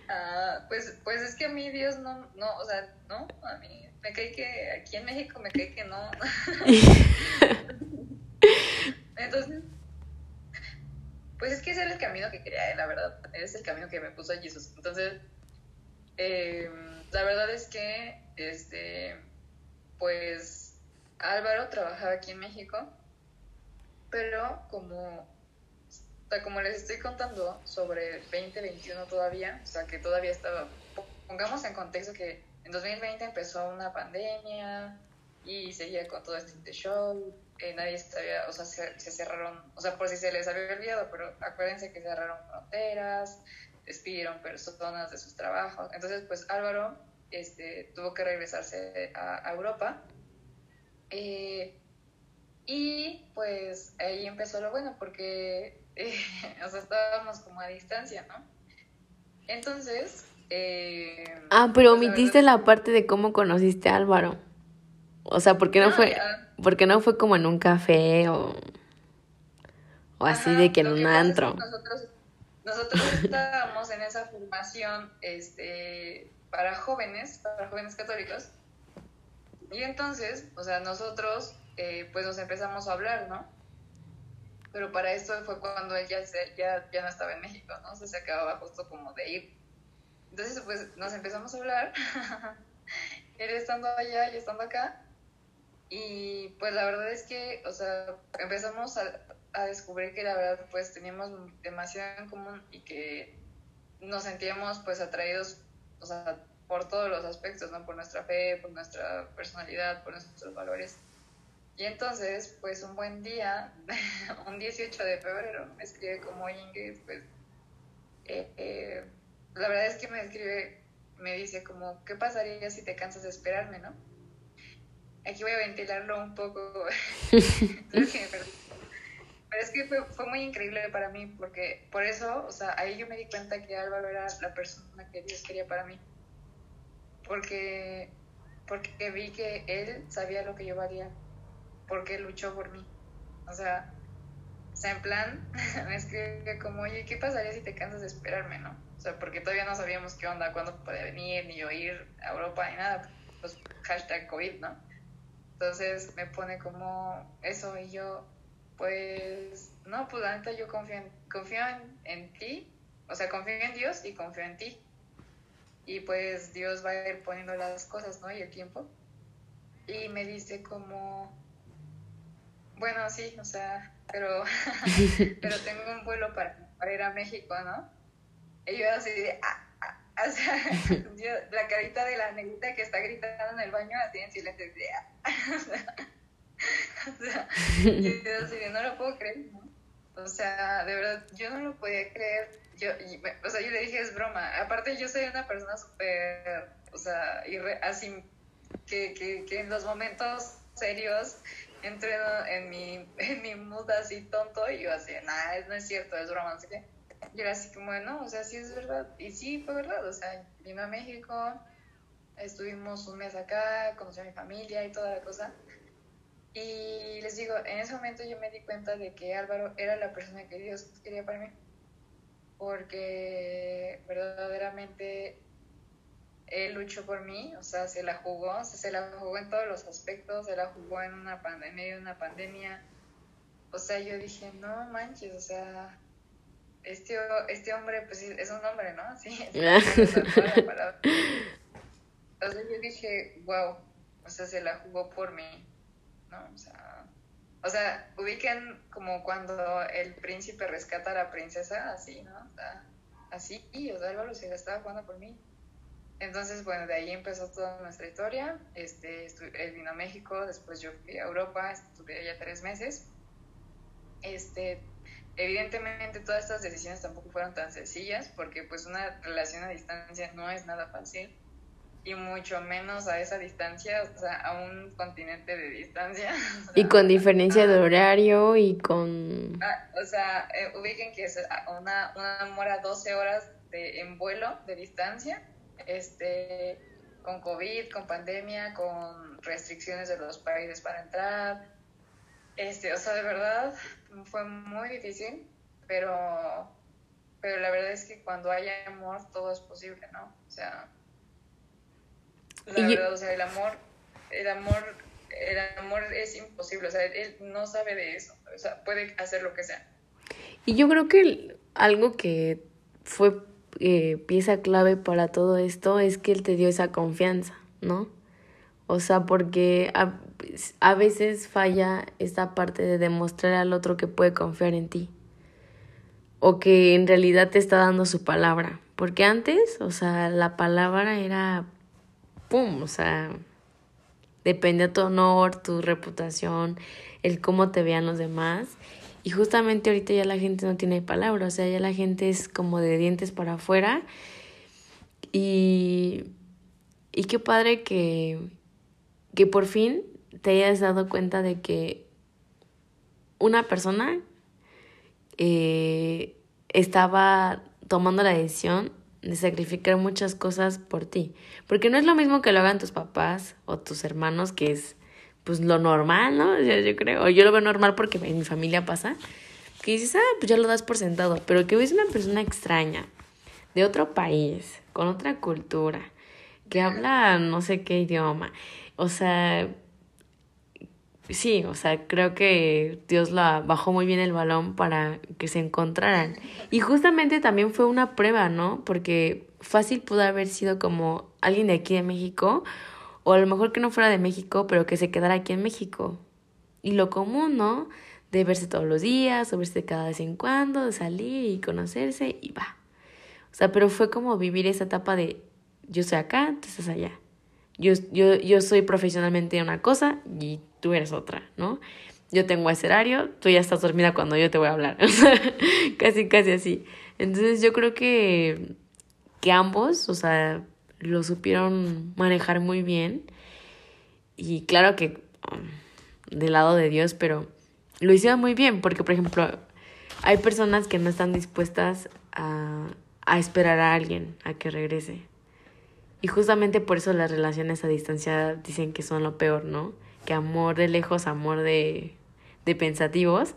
ah, pues, pues es que a mí Dios no, no, o sea, no, a mí me cae que aquí en México me cae que no. Entonces, pues es que ese era el camino que quería, la verdad. Es el camino que me puso Jesús. Entonces, eh, la verdad es que, este, pues, Álvaro trabajaba aquí en México, pero como, como les estoy contando sobre 2021 todavía, o sea, que todavía estaba, pongamos en contexto que en 2020 empezó una pandemia y seguía con todo este show, nadie sabía, o sea, se, cerraron, o sea, por si se les había olvidado, pero acuérdense que cerraron fronteras, despidieron personas de sus trabajos. Entonces, pues Álvaro este, tuvo que regresarse a, Europa. Eh, y pues ahí empezó lo bueno, porque, o sea, estábamos como a distancia, ¿no? Entonces... Eh, ah, pero omitiste la, parte de cómo conociste a Álvaro. O sea, ¿por qué no, fue...? Porque no fue como en un café o, o así de que en un antro. nosotros, nosotros estábamos en esa formación este, para jóvenes, para jóvenes católicos. Y entonces, o sea, nosotros eh, pues nos empezamos a hablar, ¿no? Pero para esto fue cuando él ya, ya, ya no estaba en México, ¿no? O sea, se acababa justo como de ir. Entonces, pues nos empezamos a hablar. él estando allá y estando acá. Y pues la verdad es que, o sea, empezamos a, a descubrir que la verdad pues teníamos demasiado en común y que nos sentíamos pues atraídos, o sea, por todos los aspectos, ¿no? Por nuestra fe, por nuestra personalidad, por nuestros valores. Y entonces, pues un buen día, un 18 de febrero, me escribe como Ingrid, pues eh, eh, la verdad es que me escribe, me dice como, ¿qué pasaría si te cansas de esperarme, no? aquí voy a ventilarlo un poco. Pero es que fue, fue, muy increíble para mí, porque por eso, o sea, ahí yo me di cuenta que Álvaro era la persona que Dios quería para mí. Porque, porque vi que él sabía lo que yo valía, porque luchó por mí. O sea, o sea en plan, me escribe como, oye, ¿qué pasaría si te cansas de esperarme, no? O sea, porque todavía no sabíamos qué onda, cuándo podía venir, ni yo ir a Europa, ni nada. Pues hashtag COVID, ¿no? Entonces me pone como eso y yo, pues, no, pues la neta yo confío en, confío en, ti, o sea, confío en Dios y confío en ti. Y pues Dios va a ir poniendo las cosas, ¿no? Y el tiempo. Y me dice como, bueno, sí, o sea, pero, pero tengo un vuelo para, para ir a México, ¿no? Y yo así de, ah, o sea, la carita de la negrita que está gritando en el baño así en silencio. o sea, yo así no lo puedo creer, ¿no? O sea, de verdad, yo no lo podía creer. Yo, o sea, yo le dije, es broma. Aparte, yo soy una persona súper, o sea, así, que, que, que en los momentos serios entro en mi, en mi mood así tonto y yo así, nada, no es cierto, es broma, así que y era así como, bueno, o sea, sí es verdad. Y sí, fue verdad. O sea, vine a México, estuvimos un mes acá, conocí a mi familia y toda la cosa. Y les digo, en ese momento yo me di cuenta de que Álvaro era la persona que Dios quería para mí. Porque verdaderamente él luchó por mí, o sea, se la jugó, se la jugó en todos los aspectos, se la jugó en, una en medio de una pandemia. O sea, yo dije, no manches, o sea, este, este hombre, pues es un hombre, ¿no? Sí, es Entonces yo dije, wow, o sea, se la jugó por mí, ¿no? O sea, o sea, ubiquen como cuando el príncipe rescata a la princesa, así, ¿no? Así, y o sea, se la estaba jugando por mí. Entonces, bueno, de ahí empezó toda nuestra historia. Este, él vino a México, después yo fui a Europa, estuve allá tres meses. Este, Evidentemente todas estas decisiones tampoco fueron tan sencillas porque pues una relación a distancia no es nada fácil. Y mucho menos a esa distancia, o sea, a un continente de distancia. y con diferencia de horario y con... Ah, o sea, eh, ubiquen que es una, una mora 12 horas de, en vuelo de distancia, este, con COVID, con pandemia, con restricciones de los países para entrar. Este, o sea, de verdad fue muy difícil, pero, pero la verdad es que cuando hay amor todo es posible, ¿no? O sea, la verdad, o sea, el amor, el amor, el amor es imposible, o sea, él no sabe de eso, o sea, puede hacer lo que sea. Y yo creo que algo que fue eh, pieza clave para todo esto es que él te dio esa confianza, ¿no? O sea, porque a, a veces falla esta parte de demostrar al otro que puede confiar en ti. O que en realidad te está dando su palabra. Porque antes, o sea, la palabra era ¡pum! O sea, depende de tu honor, tu reputación, el cómo te vean los demás. Y justamente ahorita ya la gente no tiene palabra, o sea, ya la gente es como de dientes para afuera. Y, y qué padre que, que por fin te hayas dado cuenta de que una persona eh, estaba tomando la decisión de sacrificar muchas cosas por ti. Porque no es lo mismo que lo hagan tus papás o tus hermanos, que es pues lo normal, ¿no? Yo, yo creo, o yo lo veo normal porque en mi familia pasa, que dices, ah, pues ya lo das por sentado, pero que ves una persona extraña, de otro país, con otra cultura, que habla no sé qué idioma, o sea, sí, o sea, creo que Dios la bajó muy bien el balón para que se encontraran. Y justamente también fue una prueba, ¿no? Porque fácil pudo haber sido como alguien de aquí de México, o a lo mejor que no fuera de México, pero que se quedara aquí en México. Y lo común, ¿no? De verse todos los días, o verse cada vez en cuando, de salir y conocerse, y va. O sea, pero fue como vivir esa etapa de yo estoy acá, tú estás allá. Yo, yo, yo soy profesionalmente una cosa y tú eres otra, ¿no? Yo tengo ese horario, tú ya estás dormida cuando yo te voy a hablar. casi, casi así. Entonces yo creo que, que ambos, o sea, lo supieron manejar muy bien. Y claro que um, del lado de Dios, pero lo hicieron muy bien, porque por ejemplo, hay personas que no están dispuestas a, a esperar a alguien a que regrese. Y justamente por eso las relaciones a distancia dicen que son lo peor, ¿no? que amor de lejos, amor de, de pensativos.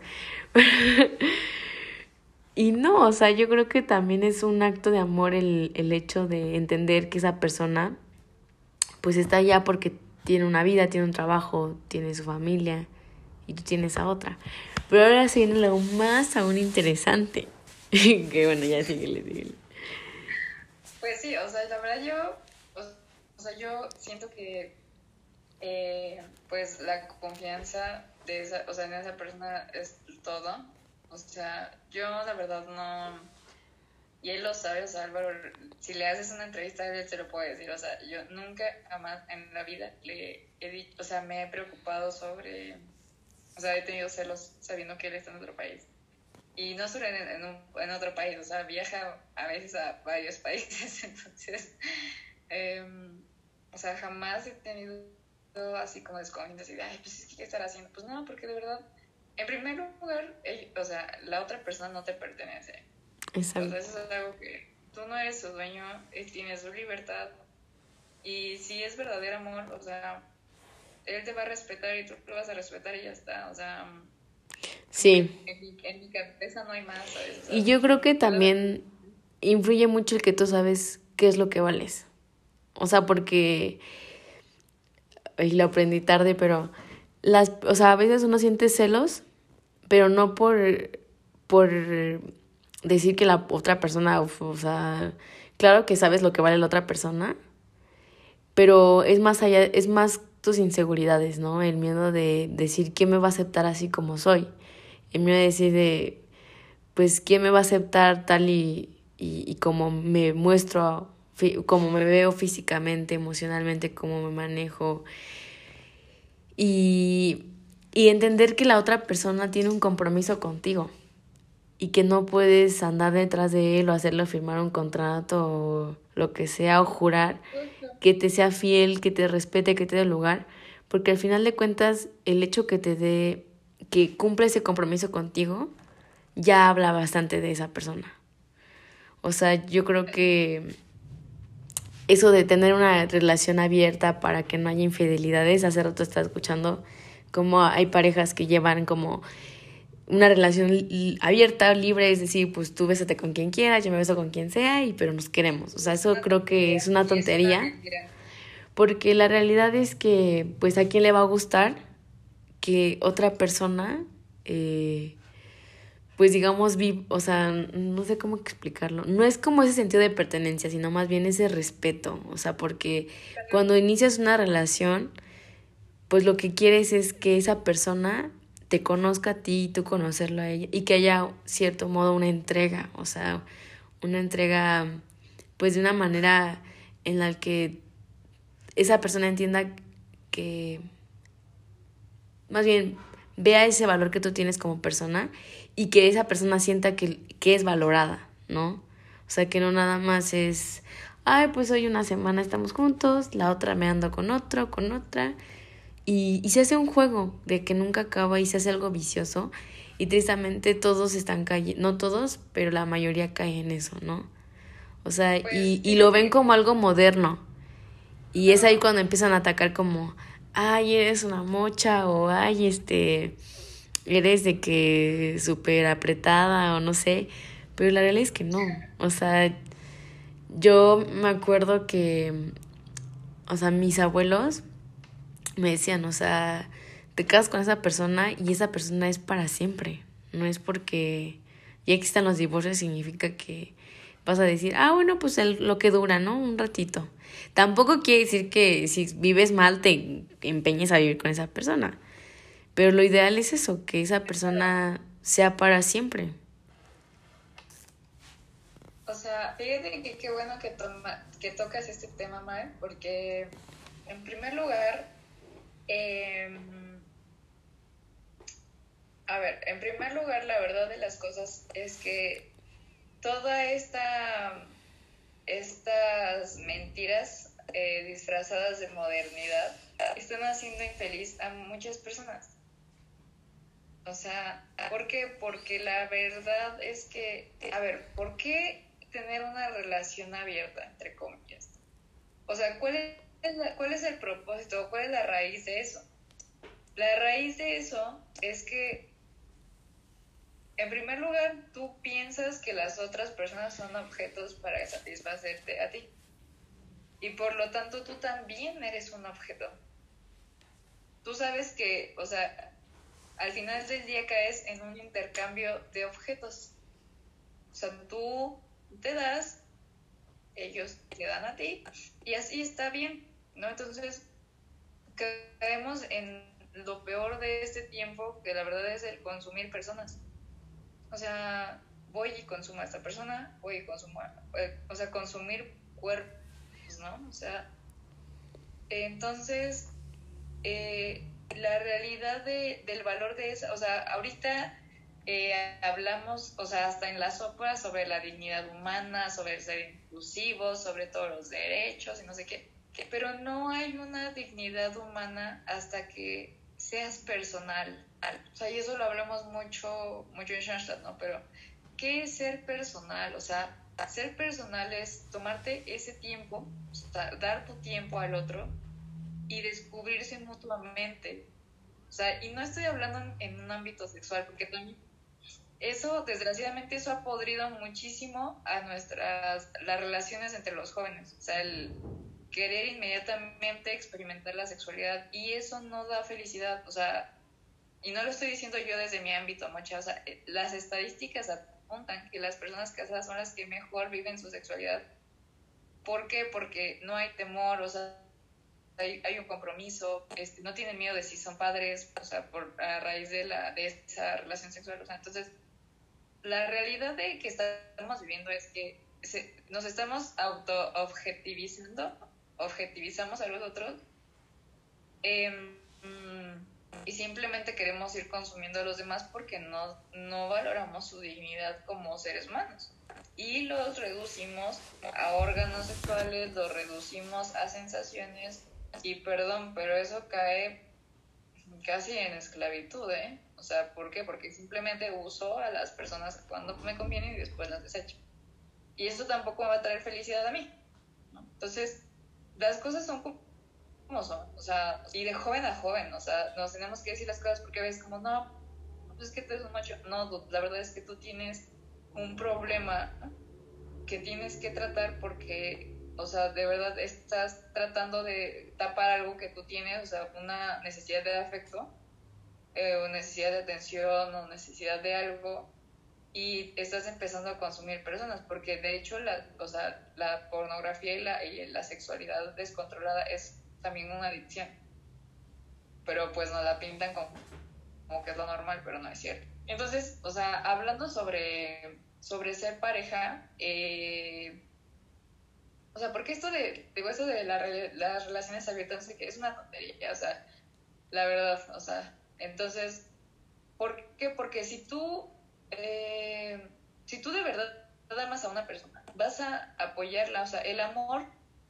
y no, o sea, yo creo que también es un acto de amor el, el hecho de entender que esa persona pues está allá porque tiene una vida, tiene un trabajo, tiene su familia y tú tienes a otra. Pero ahora se viene algo más aún interesante. que bueno, ya síguele, síguele. Pues sí, o sea, la verdad yo, sea, yo siento que eh, pues la confianza de esa, o sea, en esa persona es todo. O sea, yo la verdad no, y él lo sabe, o sea, Álvaro, si le haces una entrevista, él se lo puede decir, o sea, yo nunca jamás en la vida le he dicho, o sea, me he preocupado sobre, o sea, he tenido celos sabiendo que él está en otro país. Y no solo en, en, en otro país, o sea, viaja a veces a varios países, entonces, eh, o sea, jamás he tenido así como desconfiando, así de, ay, pues ¿qué estar haciendo? Pues no, porque de verdad, en primer lugar, o sea, la otra persona no te pertenece. Exacto. O sea, eso es algo que tú no eres su dueño, él tiene su libertad. Y si es verdadero amor, o sea, él te va a respetar y tú lo vas a respetar y ya está. O sea, sí. En mi, en mi cabeza no hay más. ¿sabes? Y yo creo que también influye mucho el que tú sabes qué es lo que vales. O sea, porque y lo aprendí tarde, pero las, o sea, a veces uno siente celos, pero no por, por decir que la otra persona, o sea, claro que sabes lo que vale la otra persona, pero es más allá, es más tus inseguridades, ¿no? El miedo de decir quién me va a aceptar así como soy. El miedo de decir de, pues, quién me va a aceptar tal y, y, y como me muestro como me veo físicamente, emocionalmente, cómo me manejo. Y, y entender que la otra persona tiene un compromiso contigo y que no puedes andar detrás de él o hacerlo firmar un contrato o lo que sea o jurar que te sea fiel, que te respete, que te dé lugar, porque al final de cuentas el hecho que te dé, que cumpla ese compromiso contigo, ya habla bastante de esa persona. O sea, yo creo que eso de tener una relación abierta para que no haya infidelidades, hace rato estaba escuchando cómo hay parejas que llevan como una relación abierta, libre, es decir, pues tú bésate con quien quieras, yo me beso con quien sea, y pero nos queremos. O sea, eso creo que es una tontería. Porque la realidad es que, pues, ¿a quién le va a gustar que otra persona, eh, pues, digamos, vi, o sea, no sé cómo explicarlo. No es como ese sentido de pertenencia, sino más bien ese respeto. O sea, porque cuando inicias una relación, pues lo que quieres es que esa persona te conozca a ti y tú conocerlo a ella y que haya cierto modo una entrega, o sea, una entrega pues de una manera en la que esa persona entienda que más bien vea ese valor que tú tienes como persona y que esa persona sienta que, que es valorada, ¿no? O sea, que no nada más es, ay, pues hoy una semana estamos juntos, la otra me ando con otro, con otra, y, y se hace un juego de que nunca acaba y se hace algo vicioso. Y tristemente todos están cayendo, no todos, pero la mayoría cae en eso, ¿no? O sea, pues y, y lo ven como algo moderno. Y es ahí cuando empiezan a atacar como, ay, eres una mocha o ay, este, eres de que súper apretada o no sé. Pero la realidad es que no. O sea, yo me acuerdo que, o sea, mis abuelos me decían, o sea, te casas con esa persona y esa persona es para siempre. No es porque ya existan los divorcios significa que vas a decir, ah, bueno, pues lo que dura, ¿no? Un ratito. Tampoco quiere decir que si vives mal te empeñes a vivir con esa persona. Pero lo ideal es eso, que esa persona sea para siempre. O sea, fíjate que qué bueno que, toma, que tocas este tema, Mae, porque en primer lugar, eh, a ver, en primer lugar, la verdad de las cosas es que toda esta estas mentiras eh, disfrazadas de modernidad están haciendo infeliz a muchas personas. O sea, ¿por qué? Porque la verdad es que, a ver, ¿por qué tener una relación abierta, entre comillas? O sea, ¿cuál es ¿cuál es el propósito? ¿Cuál es la raíz de eso? La raíz de eso es que, en primer lugar, tú piensas que las otras personas son objetos para satisfacerte a ti. Y por lo tanto, tú también eres un objeto. Tú sabes que, o sea, al final del día caes en un intercambio de objetos. O sea, tú te das, ellos te dan a ti, y así está bien. ¿no? Entonces, caemos en lo peor de este tiempo, que la verdad es el consumir personas. O sea, voy y consumo a esta persona, voy y consumo, eh, o sea, consumir cuerpos, ¿no? O sea, entonces, eh, la realidad de, del valor de esa, o sea, ahorita eh, hablamos, o sea, hasta en las óperas sobre la dignidad humana, sobre ser inclusivos, sobre todos los derechos y no sé qué pero no hay una dignidad humana hasta que seas personal. O sea, y eso lo hablamos mucho, mucho en Schoenstatt, ¿no? Pero, ¿qué es ser personal? O sea, ser personal es tomarte ese tiempo, dar tu tiempo al otro y descubrirse mutuamente. O sea, y no estoy hablando en, un ámbito sexual, porque también eso, desgraciadamente, eso ha podrido muchísimo a nuestras, las relaciones entre los jóvenes. O sea, el, querer inmediatamente experimentar la sexualidad y eso no da felicidad, o sea, y no lo estoy diciendo yo desde mi ámbito, mucha, o sea, eh, las estadísticas apuntan que las personas casadas son las que mejor viven su sexualidad. ¿Por qué? Porque no hay temor, o sea, hay, hay un compromiso, este, no tienen miedo de si son padres, o sea, por, a raíz de, la, de esa relación sexual, o sea, entonces, la realidad de que estamos viviendo es que nos estamos auto-objetivizando objetivizamos a los otros em, y simplemente queremos ir consumiendo a los demás porque no, no valoramos su dignidad como seres humanos. y los reducimos a órganos sexuales, los reducimos a sensaciones y perdón, pero eso cae casi en esclavitud, ¿eh? O sea, ¿por qué? Porque simplemente uso a las personas cuando me conviene y después las desecho. Y esto tampoco me va a traer felicidad a mí. ¿no? Entonces, las cosas son como son, o sea, y de joven a joven, o sea, nos tenemos que decir las cosas porque ves como, no, pues es que tú eres un macho. No, la verdad es que tú tienes un problema que tienes que tratar porque, o sea, de verdad estás tratando de tapar algo que tú tienes, o sea, una necesidad de afecto, eh, o necesidad de atención, o necesidad de algo, y estás empezando a consumir personas, porque de hecho la, o sea, la pornografía y la, y la sexualidad descontrolada es también una adicción. Pero pues nos la pintan como, como que es lo normal, pero no es cierto. Entonces, o sea, hablando sobre, sobre ser pareja, eh, o sea, porque esto de, digo, esto de la, las relaciones abiertas, que es una tontería, o sea, la verdad, o sea, entonces, ¿por qué? Porque si tú, eh, si tú de verdad amas a una persona, vas a apoyarla, o sea, el amor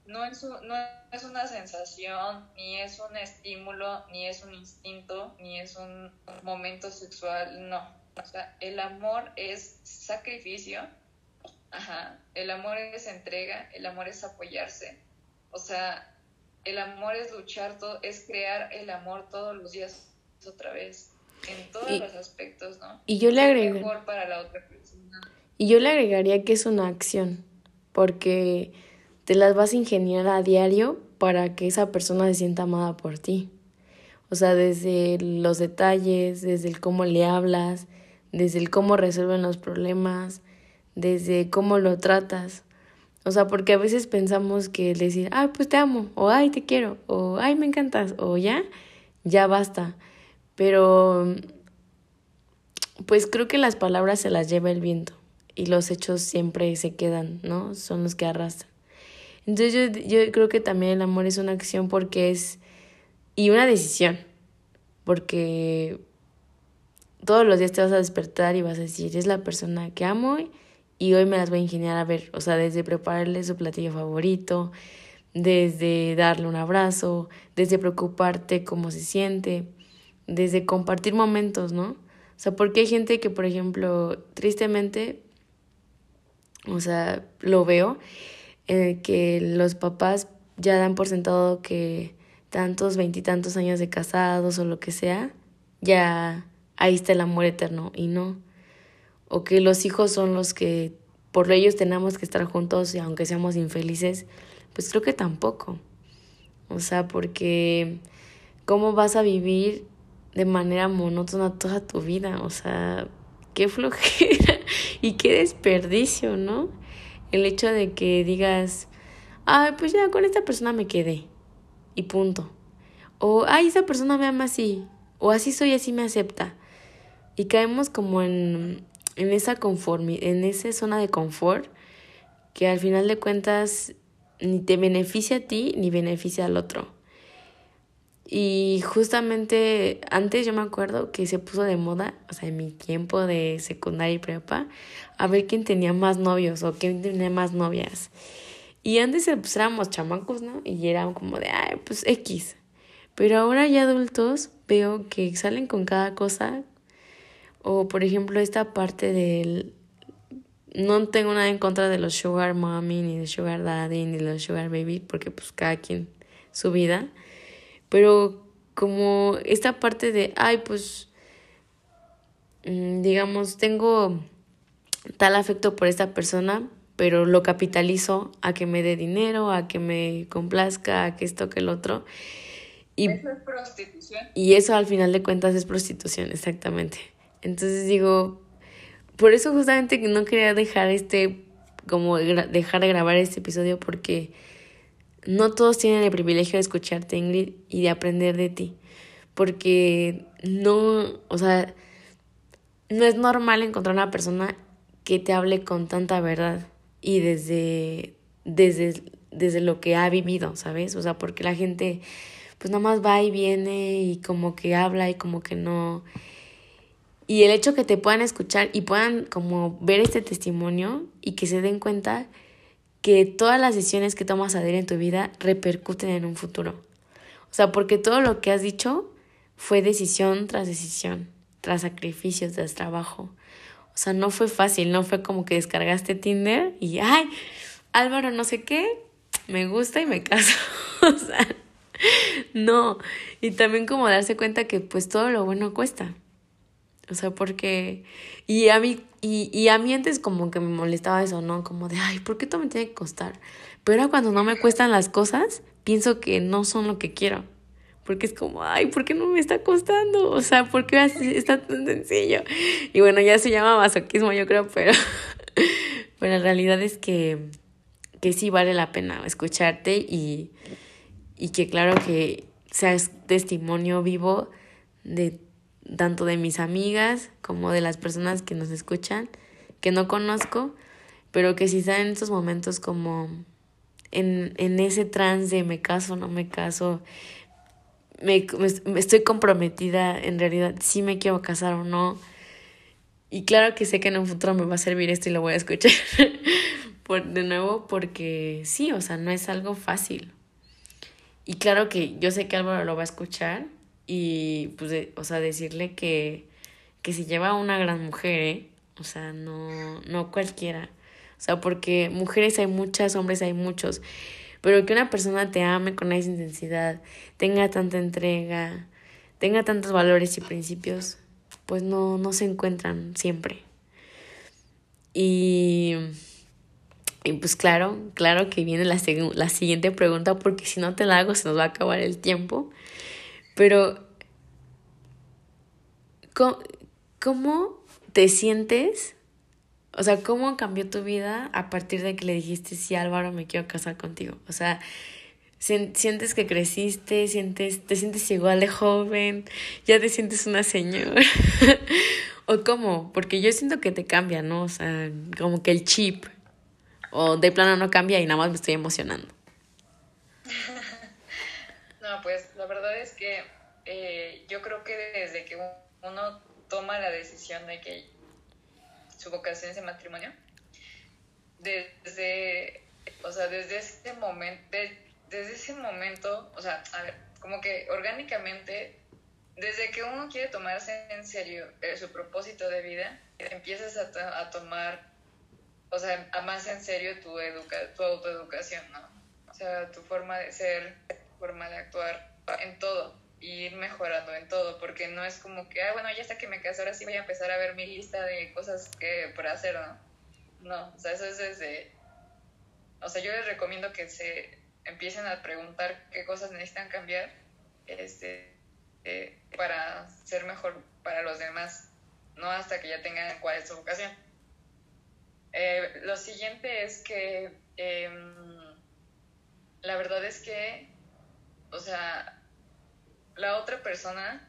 no es, no es una sensación, ni es un estímulo, ni es un instinto, ni es un momento sexual, no. O sea, el amor es sacrificio, ajá, el amor es entrega, el amor es apoyarse. O sea, el amor es luchar, todo, es crear el amor todos los días otra vez, en todos los aspectos, ¿no? Y yo le agregaría... para la otra persona. Y yo le agregaría que es una acción, porque te las vas a ingeniar a diario para que esa persona se sienta amada por ti. O sea, desde los detalles, desde el cómo le hablas, desde el cómo resuelven los problemas, desde cómo lo tratas. O sea, porque a veces pensamos que decir, ay, pues te amo, o ay, te quiero, o ay, me encantas, o ya, ya basta. Pero, pues creo que las palabras se las lleva el viento y los hechos siempre se quedan, ¿no? Son los que arrastran. Entonces yo, yo creo que también el amor es una acción porque es... y una decisión. Porque todos los días te vas a despertar y vas a decir, es la persona que amo hoy me las voy a ingeniar a ver, o sea, desde prepararle su platillo favorito, desde darle un abrazo, desde preocuparte cómo se siente, desde compartir momentos, ¿no? O sea, porque hay gente que, por ejemplo, tristemente, o sea, lo veo, eh, que los papás ya dan por sentado que tantos veintitantos años de casados o lo que sea, ya ahí está el amor eterno y no. O que los hijos son los que por ellos tenemos que estar juntos y aunque seamos infelices, pues creo que tampoco. O sea, porque ¿cómo vas a vivir de manera monótona toda tu vida? O sea, qué flojera y qué desperdicio, ¿no? el hecho de que digas, ay, pues ya con esta persona me quedé y punto. O, ay, esa persona me ama así, o así soy, así me acepta. Y caemos como en, en esa conformidad, en esa zona de confort que al final de cuentas ni te beneficia a ti ni beneficia al otro. Y justamente antes yo me acuerdo que se puso de moda, o sea, en mi tiempo de secundaria y prepa, a ver quién tenía más novios o quién tenía más novias. Y antes pues, éramos chamacos, ¿no? Y era como de, ay, pues X. Pero ahora ya adultos veo que salen con cada cosa. O por ejemplo esta parte del... No tengo nada en contra de los sugar mommy, ni de sugar daddy, ni de los sugar baby, porque pues cada quien su vida pero como esta parte de, ay, pues, mm, digamos, tengo tal afecto por esta persona, pero lo capitalizo a que me dé dinero, a que me complazca, a que esto, que el otro. Y, eso es prostitución. Y eso al final de cuentas es prostitución, exactamente. Entonces digo, por eso justamente no quería dejar este, como dejar de grabar este episodio porque no todos tienen el privilegio de escucharte, Ingrid, y de aprender de ti. Porque no, o sea, no es normal encontrar una persona que te hable con tanta verdad y desde, desde, desde lo que ha vivido, ¿sabes? O sea, porque la gente pues nada más va y viene y como que habla y como que no... Y el hecho que te puedan escuchar y puedan como ver este testimonio y que se den cuenta que todas las decisiones que tomas a diario en tu vida repercuten en un futuro. O sea, porque todo lo que has dicho fue decisión tras decisión, tras sacrificios, tras trabajo. O sea, no fue fácil, no fue como que descargaste Tinder y, ay, Álvaro no sé qué, me gusta y me caso. o sea, no. Y también como darse cuenta que pues todo lo bueno cuesta. O sea, porque... Y a mí, y, y a mí antes como que me molestaba eso, ¿no? Como de, ay, ¿por qué todo me tiene que costar? Pero ahora cuando no me cuestan las cosas, pienso que no son lo que quiero. Porque es como, ay, ¿por qué no me está costando? O sea, ¿por qué está tan sencillo? Y bueno, ya se llama masoquismo, yo creo, pero, pero la realidad es que, que sí vale la pena escucharte y, y que claro que seas testimonio vivo de tanto de mis amigas como de las personas que nos escuchan, que no conozco, pero que si están en estos momentos como en, en ese trance me caso, no me caso, me, me, estoy comprometida, en realidad sí me quiero casar o no. Y claro que sé que en un futuro me va a servir esto y lo voy a escuchar Por, de nuevo porque sí, o sea, no es algo fácil. Y claro que yo sé que Álvaro lo va a escuchar y pues, o sea, decirle que, que se lleva una gran mujer, ¿eh? O sea, no, no cualquiera. O sea, porque mujeres hay muchas, hombres hay muchos. Pero que una persona te ame con esa intensidad, tenga tanta entrega, tenga tantos valores y principios, pues no, no se encuentran siempre. Y, y pues claro, claro que viene la, la siguiente pregunta, porque si no te la hago se nos va a acabar el tiempo. Pero, ¿cómo, te sientes? O sea, ¿cómo cambió tu vida a partir de que le dijiste, sí, Álvaro, me quiero casar contigo? O sea, sientes que creciste, sientes, te sientes igual de joven, ya te sientes una señora. ¿O cómo? Porque yo siento que te cambia, ¿no? O sea, como que el chip. O de plano no cambia y nada más me estoy emocionando. Pues la verdad es que eh, yo creo que desde que uno toma la decisión de que su vocación es el matrimonio, desde, o sea, desde ese momento, desde ese momento, o sea, a ver, como que orgánicamente, desde que uno quiere tomarse en serio eh, su propósito de vida, empiezas a, a, tomar, o sea, a más en serio tu, tu autoeducación, ¿no? O sea, tu forma de ser, forma de actuar en todo y ir mejorando en todo, porque no es como que, ah, bueno, ya hasta que me casé, ahora sí voy a empezar a ver mi lista de cosas que por hacer, ¿no? No, o sea, eso es desde... O sea, yo les recomiendo que se empiecen a preguntar qué cosas necesitan cambiar este, eh, para ser mejor para los demás, no hasta que ya tengan cuál es su vocación. Eh, lo siguiente es que em, la verdad es que o sea, la otra persona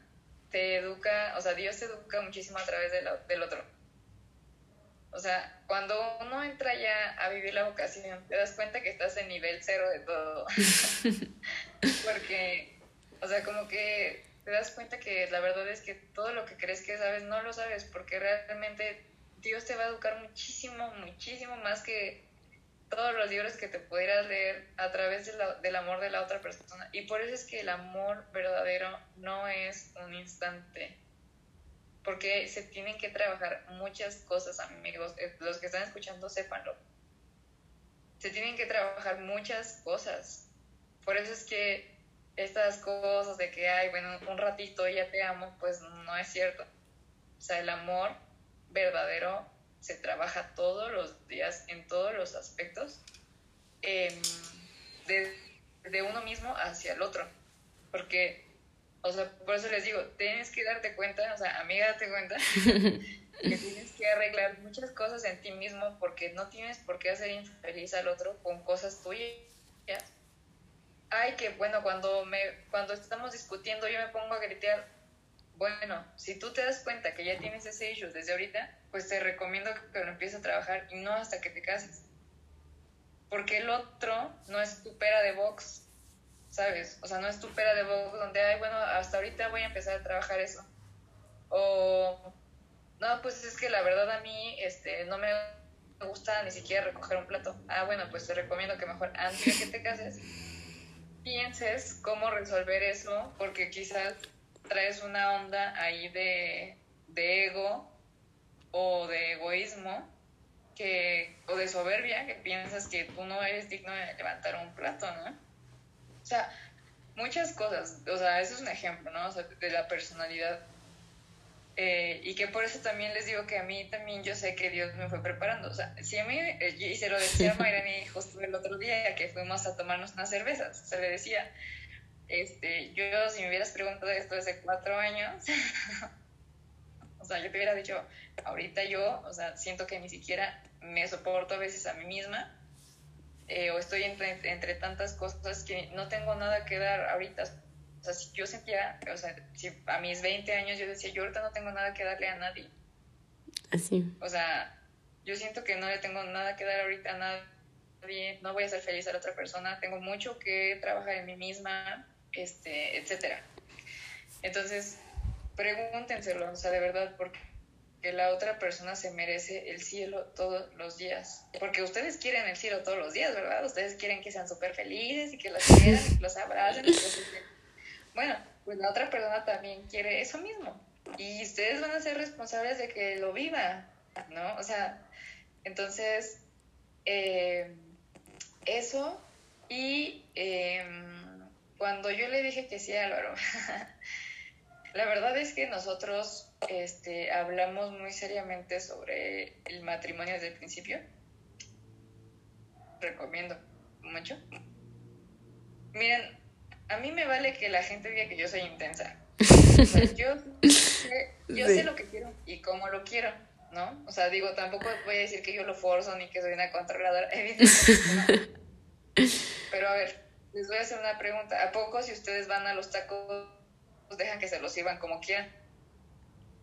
te educa, o sea, Dios te educa muchísimo a través del otro. O sea, cuando uno entra ya a vivir la vocación, te das cuenta que estás en nivel cero de todo. Porque, o sea, como que te das cuenta que la verdad es que todo lo que crees que sabes no lo sabes, porque realmente Dios te va a educar muchísimo, muchísimo más que todos los libros que te pudieras leer a través del amor de la otra persona. Y por eso es que el amor verdadero no es un instante. Porque se tienen que trabajar muchas cosas, amigos. Eh, los que están escuchando, sépanlo. Se tienen que trabajar muchas cosas. Por eso es que estas cosas de que, ay, bueno, un ratito ya te amo, pues no es cierto. O sea, el amor verdadero se trabaja todos los días en todos los aspectos, em, de, uno mismo hacia el otro. Porque, o sea, por eso les digo, tienes que darte cuenta, o sea, amiga, date cuenta, que tienes que arreglar muchas cosas en ti mismo porque no tienes por qué hacer infeliz al otro con cosas tuyas. Ay, que bueno, cuando, me, cuando estamos discutiendo yo me pongo a gritar, bueno, si tú te das cuenta que ya tienes ese issue desde ahorita, pues te recomiendo que lo empieces a trabajar y no hasta que te cases. Porque el otro no es tu pera de box, ¿sabes? O sea, no es tu pera de box donde, ay, bueno, hasta ahorita voy a empezar a trabajar eso. O, no, pues es que la verdad a mí este, no me gusta ni siquiera recoger un plato. Ah, bueno, pues te recomiendo que mejor antes de que te cases pienses cómo resolver eso, porque quizás traes una onda ahí de, de ego o de egoísmo que, o de soberbia, que piensas que tú no eres digno de levantar un plato, ¿no? O sea, muchas cosas, o sea, eso es un ejemplo, ¿no? O sea, de la personalidad. Eh, y que por eso también les digo que a mí también yo sé que Dios me fue preparando. O sea, si a mí, eh, y se lo decía a Mayrani justo el otro día que fuimos a tomarnos unas cervezas, se le decía, este, yo si me hubieras preguntado esto hace cuatro años, o sea, yo te hubiera dicho, ahorita yo, o sea, siento que ni siquiera me soporto a veces a mí misma, eh, o estoy entre, entre, tantas cosas que no tengo nada que dar ahorita. O sea, si yo sentía, o sea, si a mis 20 años yo decía, yo ahorita no tengo nada que darle a nadie. Así. O sea, yo siento que no le tengo nada que dar ahorita a nadie, no voy a ser feliz a la otra persona, tengo mucho que trabajar en mí misma, este, etcétera. Entonces, pregúntenselo, o sea, de verdad, porque que la otra persona se merece el cielo todos los días. Porque ustedes quieren el cielo todos los días, ¿verdad? Ustedes quieren que sean súper felices y que los quieran y que los abracen. Bueno, pues la otra persona también quiere eso mismo. Y ustedes van a ser responsables de que lo viva, ¿no? O sea, entonces, eh, eso y em, cuando yo le dije que sí Álvaro, la verdad es que nosotros este, hablamos muy seriamente sobre el matrimonio desde el principio. Recomiendo mucho. Miren, a mí me vale que la gente diga que yo soy intensa. yo sé, yo sé lo que quiero y cómo lo quiero, ¿no? O sea, digo, tampoco voy a decir que yo lo forzo ni que soy una controladora, evidentemente. Pero a ver, les voy a hacer una pregunta. ¿A poco si ustedes van a los tacos, dejan que se los sirvan como quieran?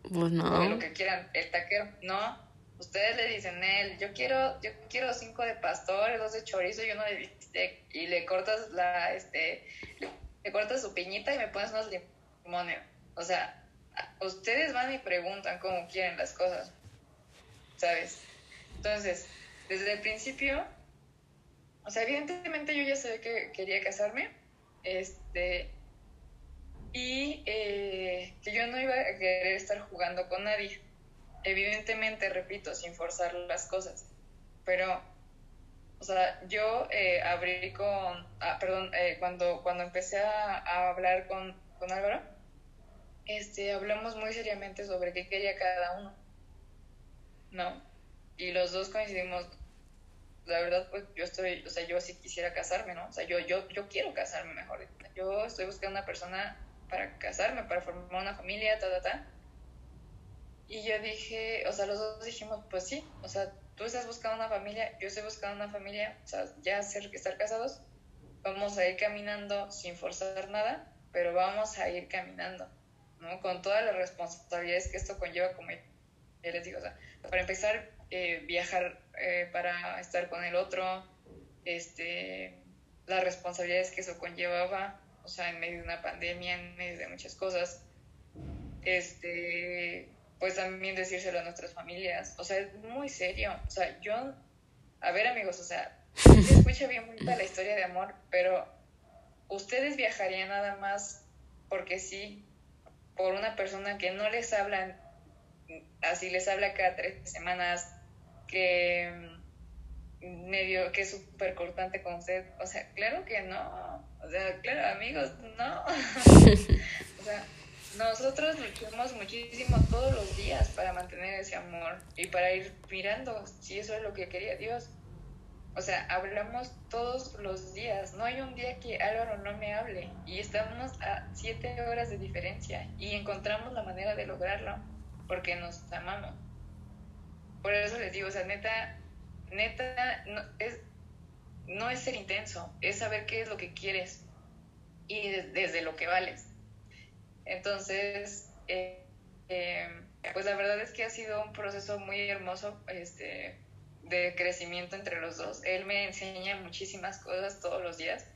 Pues no. lo que quieran, el taquero, no. Ustedes le dicen, él, yo quiero, yo quiero cinco de pastor, dos de chorizo y uno de bistec. Y le cortas la, este, le, cortas su piñita y me pones unos limones. O sea, ustedes van y preguntan cómo quieren las cosas. ¿Sabes? Entonces, desde el principio, o sea, evidentemente yo ya sabía que quería casarme. Este, y eh, que yo no iba a querer estar jugando con nadie. Evidentemente, repito, sin forzar las cosas. Pero, o sea, yo eh, abrí con, ah, perdón, eh, cuando, cuando empecé a, hablar con, con Álvaro, este, hablamos muy seriamente sobre qué quería cada uno, ¿no? Y los dos coincidimos, la verdad, pues yo estoy, o sea, yo sí quisiera casarme, ¿no? O sea, yo, yo, yo quiero casarme mejor. Yo estoy buscando una persona para casarme, para formar una familia, ta, ta, ta. Y yo dije, o sea, los dos dijimos, pues sí, o sea, tú estás buscando una familia, yo estoy buscando una familia, o sea, ya ser, estar casados, vamos a ir caminando sin forzar nada, pero vamos a ir caminando, ¿no? Con todas las responsabilidades que esto conlleva, como ya les digo, o sea, para empezar, eh, viajar eh, para estar con el otro, este, las responsabilidades que eso conllevaba, o sea, en medio de una pandemia, en medio de muchas cosas, este, pues también decírselo a nuestras familias, o sea, es muy serio, o sea, yo, a ver amigos, o sea, se escucha bien bonita la historia de amor, pero ustedes viajarían nada más porque sí, por una persona que no les hablan, así les habla cada tres semanas, que medio que es súper cortante con usted, o sea, claro que no, o sea, claro, amigos, no. o sea, nosotros luchamos muchísimo todos los días para mantener ese amor y para ir mirando si eso es lo que quería Dios. O sea, hablamos todos los días. No hay un día que Álvaro no me hable. Y estamos a siete horas de diferencia. Y encontramos la manera de lograrlo. Porque nos amamos. Por eso les digo, o sea, neta, neta, no, es, no es ser intenso, es saber qué es lo que quieres y desde lo que vales. Entonces, eh, eh, pues la verdad es que ha sido un proceso muy hermoso este, de crecimiento entre los dos. Él me enseña muchísimas cosas todos los días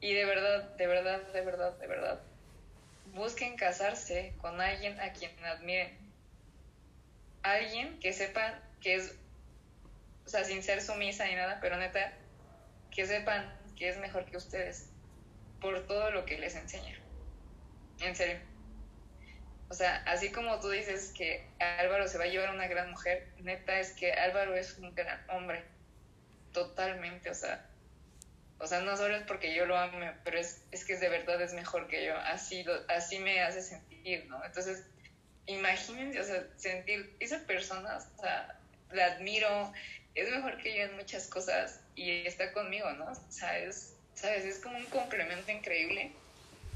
y de verdad, de verdad, de verdad, de verdad, busquen casarse con alguien a quien admiren. Alguien que sepan que es, o sea, sin ser sumisa ni nada, pero neta, que sepan que es mejor que ustedes por todo lo que les enseña. En serio. O sea, así como tú dices que Álvaro se va a llevar a una gran mujer, neta es que Álvaro es un gran hombre. Totalmente, o sea. O sea, no solo es porque yo lo ame, pero es, es que de verdad es mejor que yo. Así, así me hace sentir, ¿no? Entonces, imagínense, o sea, sentir esa persona, o sea, la admiro, es mejor que yo en muchas cosas y está conmigo, ¿no? O sea, es, ¿sabes? Es como un complemento increíble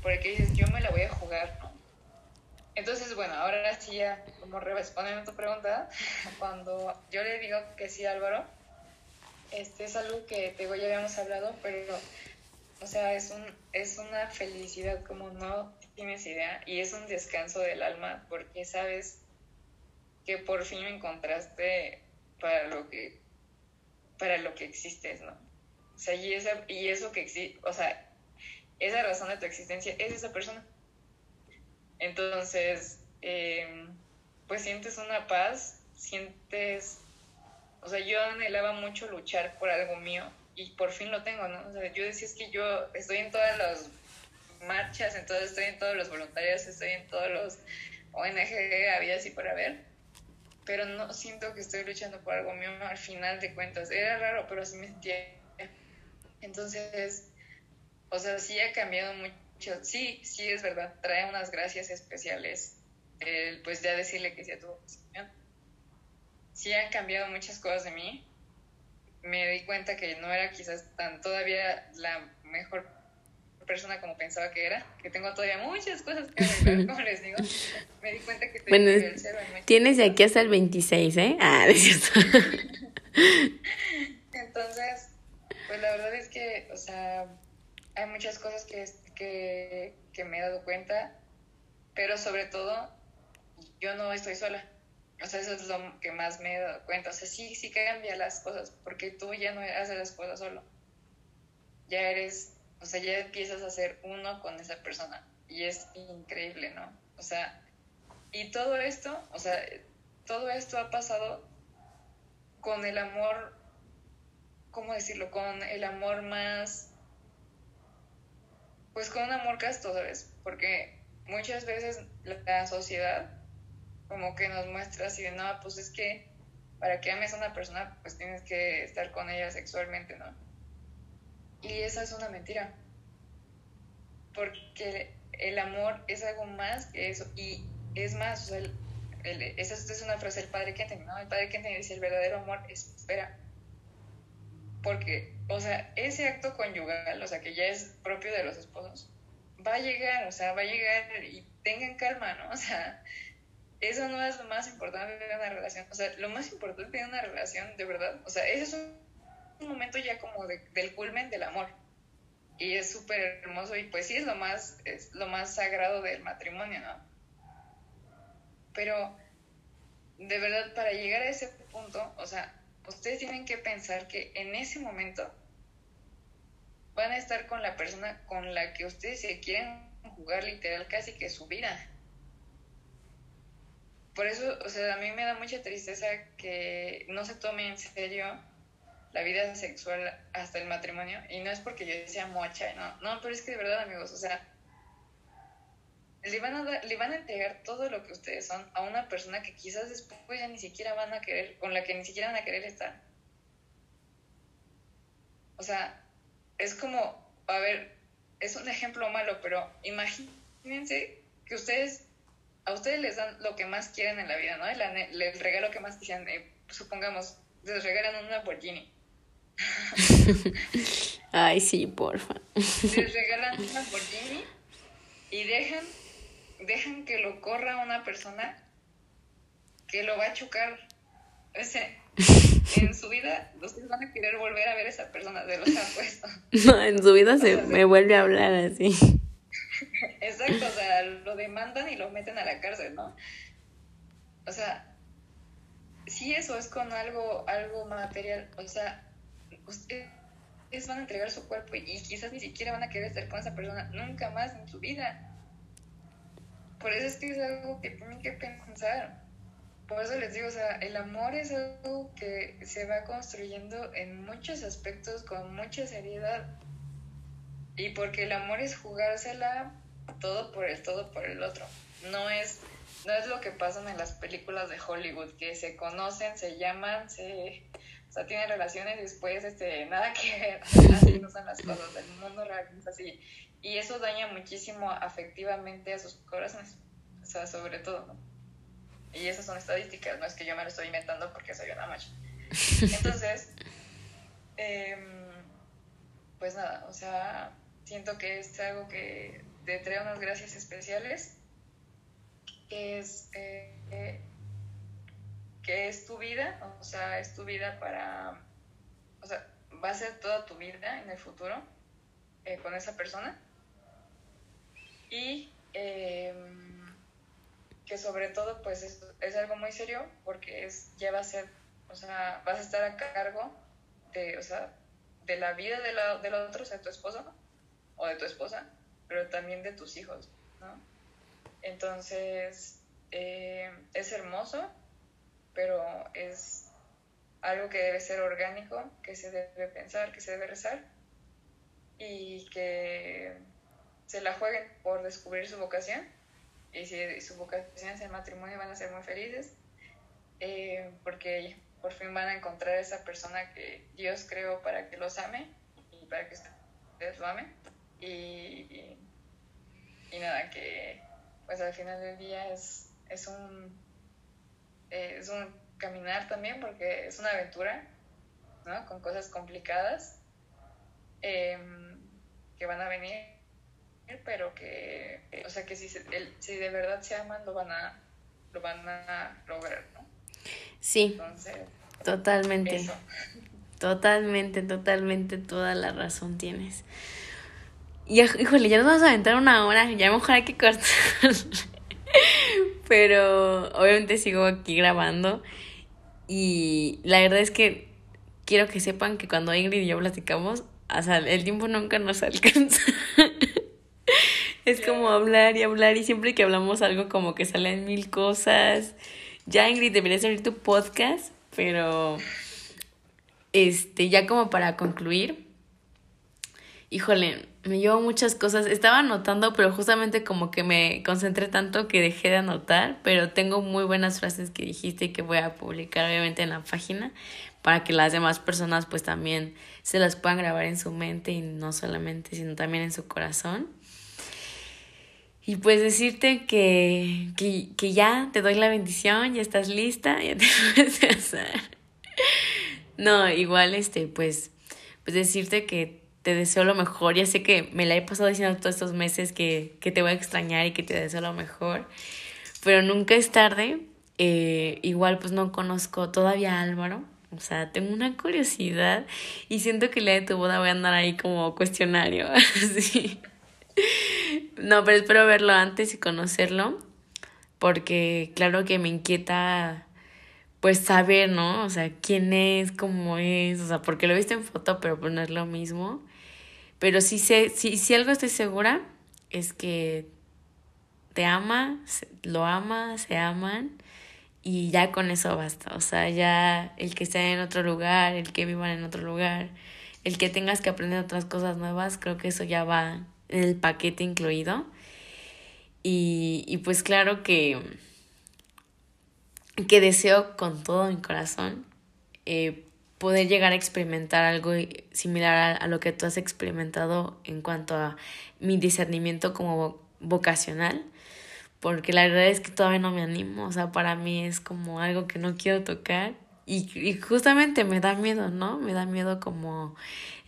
porque dices, yo me la voy a jugar. Entonces, bueno, ahora sí ya, como respondiendo a tu pregunta, cuando yo le digo que sí Álvaro, este es algo que te ya habíamos hablado, pero, o sea, es, un, es una felicidad como no tienes idea y es un descanso del alma porque sabes que por fin me encontraste para lo que, para lo que existes, ¿no? O sea, y, esa, y eso que existe, o sea, esa razón de tu existencia es esa persona. Entonces, em, pues sientes una paz, sientes, o sea, yo anhelaba mucho luchar por algo mío y por fin lo tengo, ¿no? O sea, yo decía es que yo estoy en todas las marchas, entonces estoy en todos los voluntarios, estoy en todos los ONG, había así para ver, pero no siento que estoy luchando por algo mío al final de cuentas. Era raro, pero así me sentía. Entonces, o sea, sí ha cambiado mucho sí, sí es verdad, trae unas gracias especiales, pues ya decirle que sí a tu Sí han cambiado muchas cosas de mí, me di cuenta que no era quizás tan todavía la mejor persona como pensaba que era, que tengo todavía muchas cosas que arreglar, como les digo. Me di cuenta que bueno, el cero Tienes de aquí hasta el 26, ¿eh? Ah, es cierto. Entonces, pues la verdad es que, o sea, hay muchas cosas que que, me he dado cuenta, pero sobre todo yo no estoy sola. O sea, eso es lo que más me he dado cuenta. O sea, sí, sí cambia las cosas, porque tú ya no haces las cosas solo. Ya eres, o sea, ya empiezas a ser uno con esa persona. Y es increíble, ¿no? O sea, y todo esto, o sea, todo esto ha pasado con el amor, ¿cómo decirlo? Con el amor más pues con un amor casto, ¿sabes? Porque muchas veces la sociedad como que nos muestra así de, no, pues es que para que ames a una persona, pues tienes que estar con ella sexualmente, ¿no? Y esa es una mentira. Porque el amor es algo más que eso. Y es más, o sea, esa es una frase del padre Kenton, ¿no? El padre Kenton dice, el verdadero amor espera. Porque o sea, ese acto conyugal, o sea, que ya es propio de los esposos, va a llegar, o sea, va a llegar y tengan calma, ¿no? O sea, eso no es lo más importante de una relación, o sea, lo más importante de una relación, de verdad, o sea, ese es un, momento ya como del culmen del amor. Y es súper hermoso y pues sí es lo más, es lo más sagrado del matrimonio, ¿no? Pero de verdad, para llegar a ese punto, o sea, ustedes tienen que pensar que en ese momento van a estar con la persona con la que ustedes se quieren jugar literal casi que su vida. Por eso, o sea, a mí me da mucha tristeza que no se tome en serio la vida sexual hasta el matrimonio. Y no es porque yo sea mocha, no, no, pero es que de verdad, amigos, o sea, le van, a le van a entregar todo lo que ustedes son a una persona que quizás después ya ni siquiera van a querer, con la que ni siquiera van a querer estar. O sea, es como, a ver, es un ejemplo malo, pero imagínense que ustedes, a ustedes les dan lo que más quieren en la vida, ¿no? El, regalo que más quisieran, eh, supongamos, les regalan una Lamborghini. Ay, sí, porfa. Les regalan una Lamborghini y dejan, dejan que lo corra una persona que lo va a chocar. Ese, en su vida ustedes van a querer volver a ver a esa persona, de los apuesto. No, en su vida se me vuelve a hablar así. Exacto, o sea, lo demandan y lo meten a la cárcel, ¿no? O sea, si eso es con algo, algo material, o sea, ustedes van a entregar su cuerpo y quizás ni siquiera van a querer estar con esa persona nunca más en su vida. Por eso es que es algo que tienen que pensar por eso les digo, o sea, el amor es algo que se va construyendo en muchos aspectos con mucha seriedad. Y porque el amor es jugársela todo por el todo por el otro. No es, no es lo que pasan en las películas de Hollywood, que se conocen, se llaman, se, o sea, tienen relaciones y después este, nada que ver. Así no son las cosas. El mundo real es así. Y eso daña muchísimo afectivamente a sus corazones. O sea, sobre todo, ¿no? Y esas son estadísticas, no es que yo me lo estoy inventando porque soy una macha. Entonces, em, pues nada, o sea, siento que es algo que te trae unas gracias especiales, que es, eh, es tu vida, o sea, es tu vida para, o sea, va a ser toda tu vida en el futuro eh, con esa persona. Y... Eh, que sobre todo pues es, algo muy serio porque es, ya va a ser, o sea, vas a estar a cargo de, o sea, de la vida de la, del otro, o sea, tu esposo o de tu esposa, pero también de tus hijos, ¿no? Entonces, eh, es hermoso, pero es algo que debe ser orgánico, que se debe pensar, que se debe rezar y que se la jueguen por descubrir su vocación. Y si su vocación es el matrimonio van a ser muy felices eh, porque por fin van a encontrar esa persona que Dios creó para que los ame y para que ustedes lo amen. Y, y, nada que pues al final del día es, es un eh, es un caminar también porque es una aventura ¿no? con cosas complicadas em, que van a venir pero que, o sea, que si, si de verdad se aman, lo van a, lo van a lograr, ¿no? Sí, totalmente. Totalmente, totalmente, toda la razón tienes. Y, híjole, ya nos vamos a aventar una hora, ya mejor hay que cortar. Pero obviamente sigo aquí grabando. Y la verdad es que quiero que sepan que cuando Ingrid y yo platicamos, o sea, el tiempo nunca nos alcanza. Es como hablar y hablar y siempre que hablamos algo como que salen mil cosas. Ya Ingrid, deberías abrir tu podcast, pero este, ya como para concluir. Híjole, me llevo muchas cosas. Estaba anotando, pero justamente como que me concentré tanto que dejé de anotar, pero tengo muy buenas frases que dijiste y que voy a publicar obviamente en la página para que las demás personas pues también se las puedan grabar en su mente y no solamente, sino también en su corazón. Y pues decirte que, que, que, ya te doy la bendición, ya estás lista, ya te puedes casar. No, igual, este, pues, pues decirte que te deseo lo mejor. Ya sé que me la he pasado diciendo todos estos meses que, que te voy a extrañar y que te deseo lo mejor. Pero nunca es tarde. Eh, igual, pues no conozco todavía a Álvaro. O sea, tengo una curiosidad y siento que día de tu boda voy a andar ahí como cuestionario. No, pero espero verlo antes y conocerlo, porque claro que me inquieta pues saber, ¿no? O sea, quién es, cómo es, o sea, porque lo he visto en foto, pero pues no es lo mismo. Pero sí sé, sí, algo estoy segura es que te ama, lo ama, se aman y ya con eso basta. O sea, ya el que esté en otro lugar, el que vivan en otro lugar, el que tengas que aprender otras cosas nuevas, creo que eso ya va en el paquete incluido. Y, y pues claro que, que deseo con todo mi corazón eh, poder llegar a experimentar algo similar a, lo que tú has experimentado en cuanto a mi discernimiento como vocacional, porque la verdad es que todavía no me animo, o sea, para mí es como algo que no quiero tocar y, y justamente me da miedo, ¿no? Me da miedo como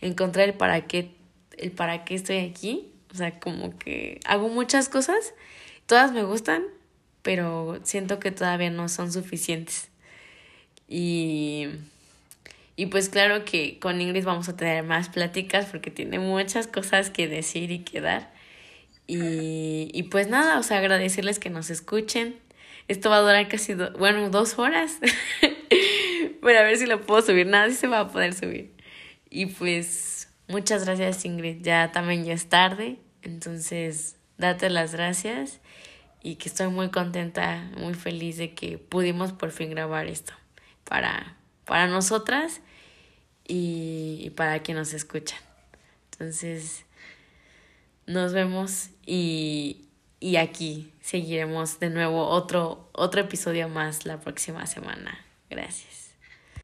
encontrar el para qué, el para qué estoy aquí o sea, como que hago muchas cosas, todas me gustan, pero siento que todavía no son suficientes. Y, y pues claro que con Ingrid vamos a tener más pláticas porque tiene muchas cosas que decir y que dar. Y, y pues nada, o sea, agradecerles que nos escuchen. Esto va a durar casi, bueno, dos horas. bueno, a ver si lo puedo subir. Nada, sí se va a poder subir. Y pues Muchas gracias Ingrid, ya también ya es tarde, entonces date las gracias y que estoy muy contenta, muy feliz de que pudimos por fin grabar esto para, para nosotras y, para quien nos escuchan. Entonces, nos vemos y, y aquí seguiremos de nuevo otro, otro episodio más la próxima semana. Gracias.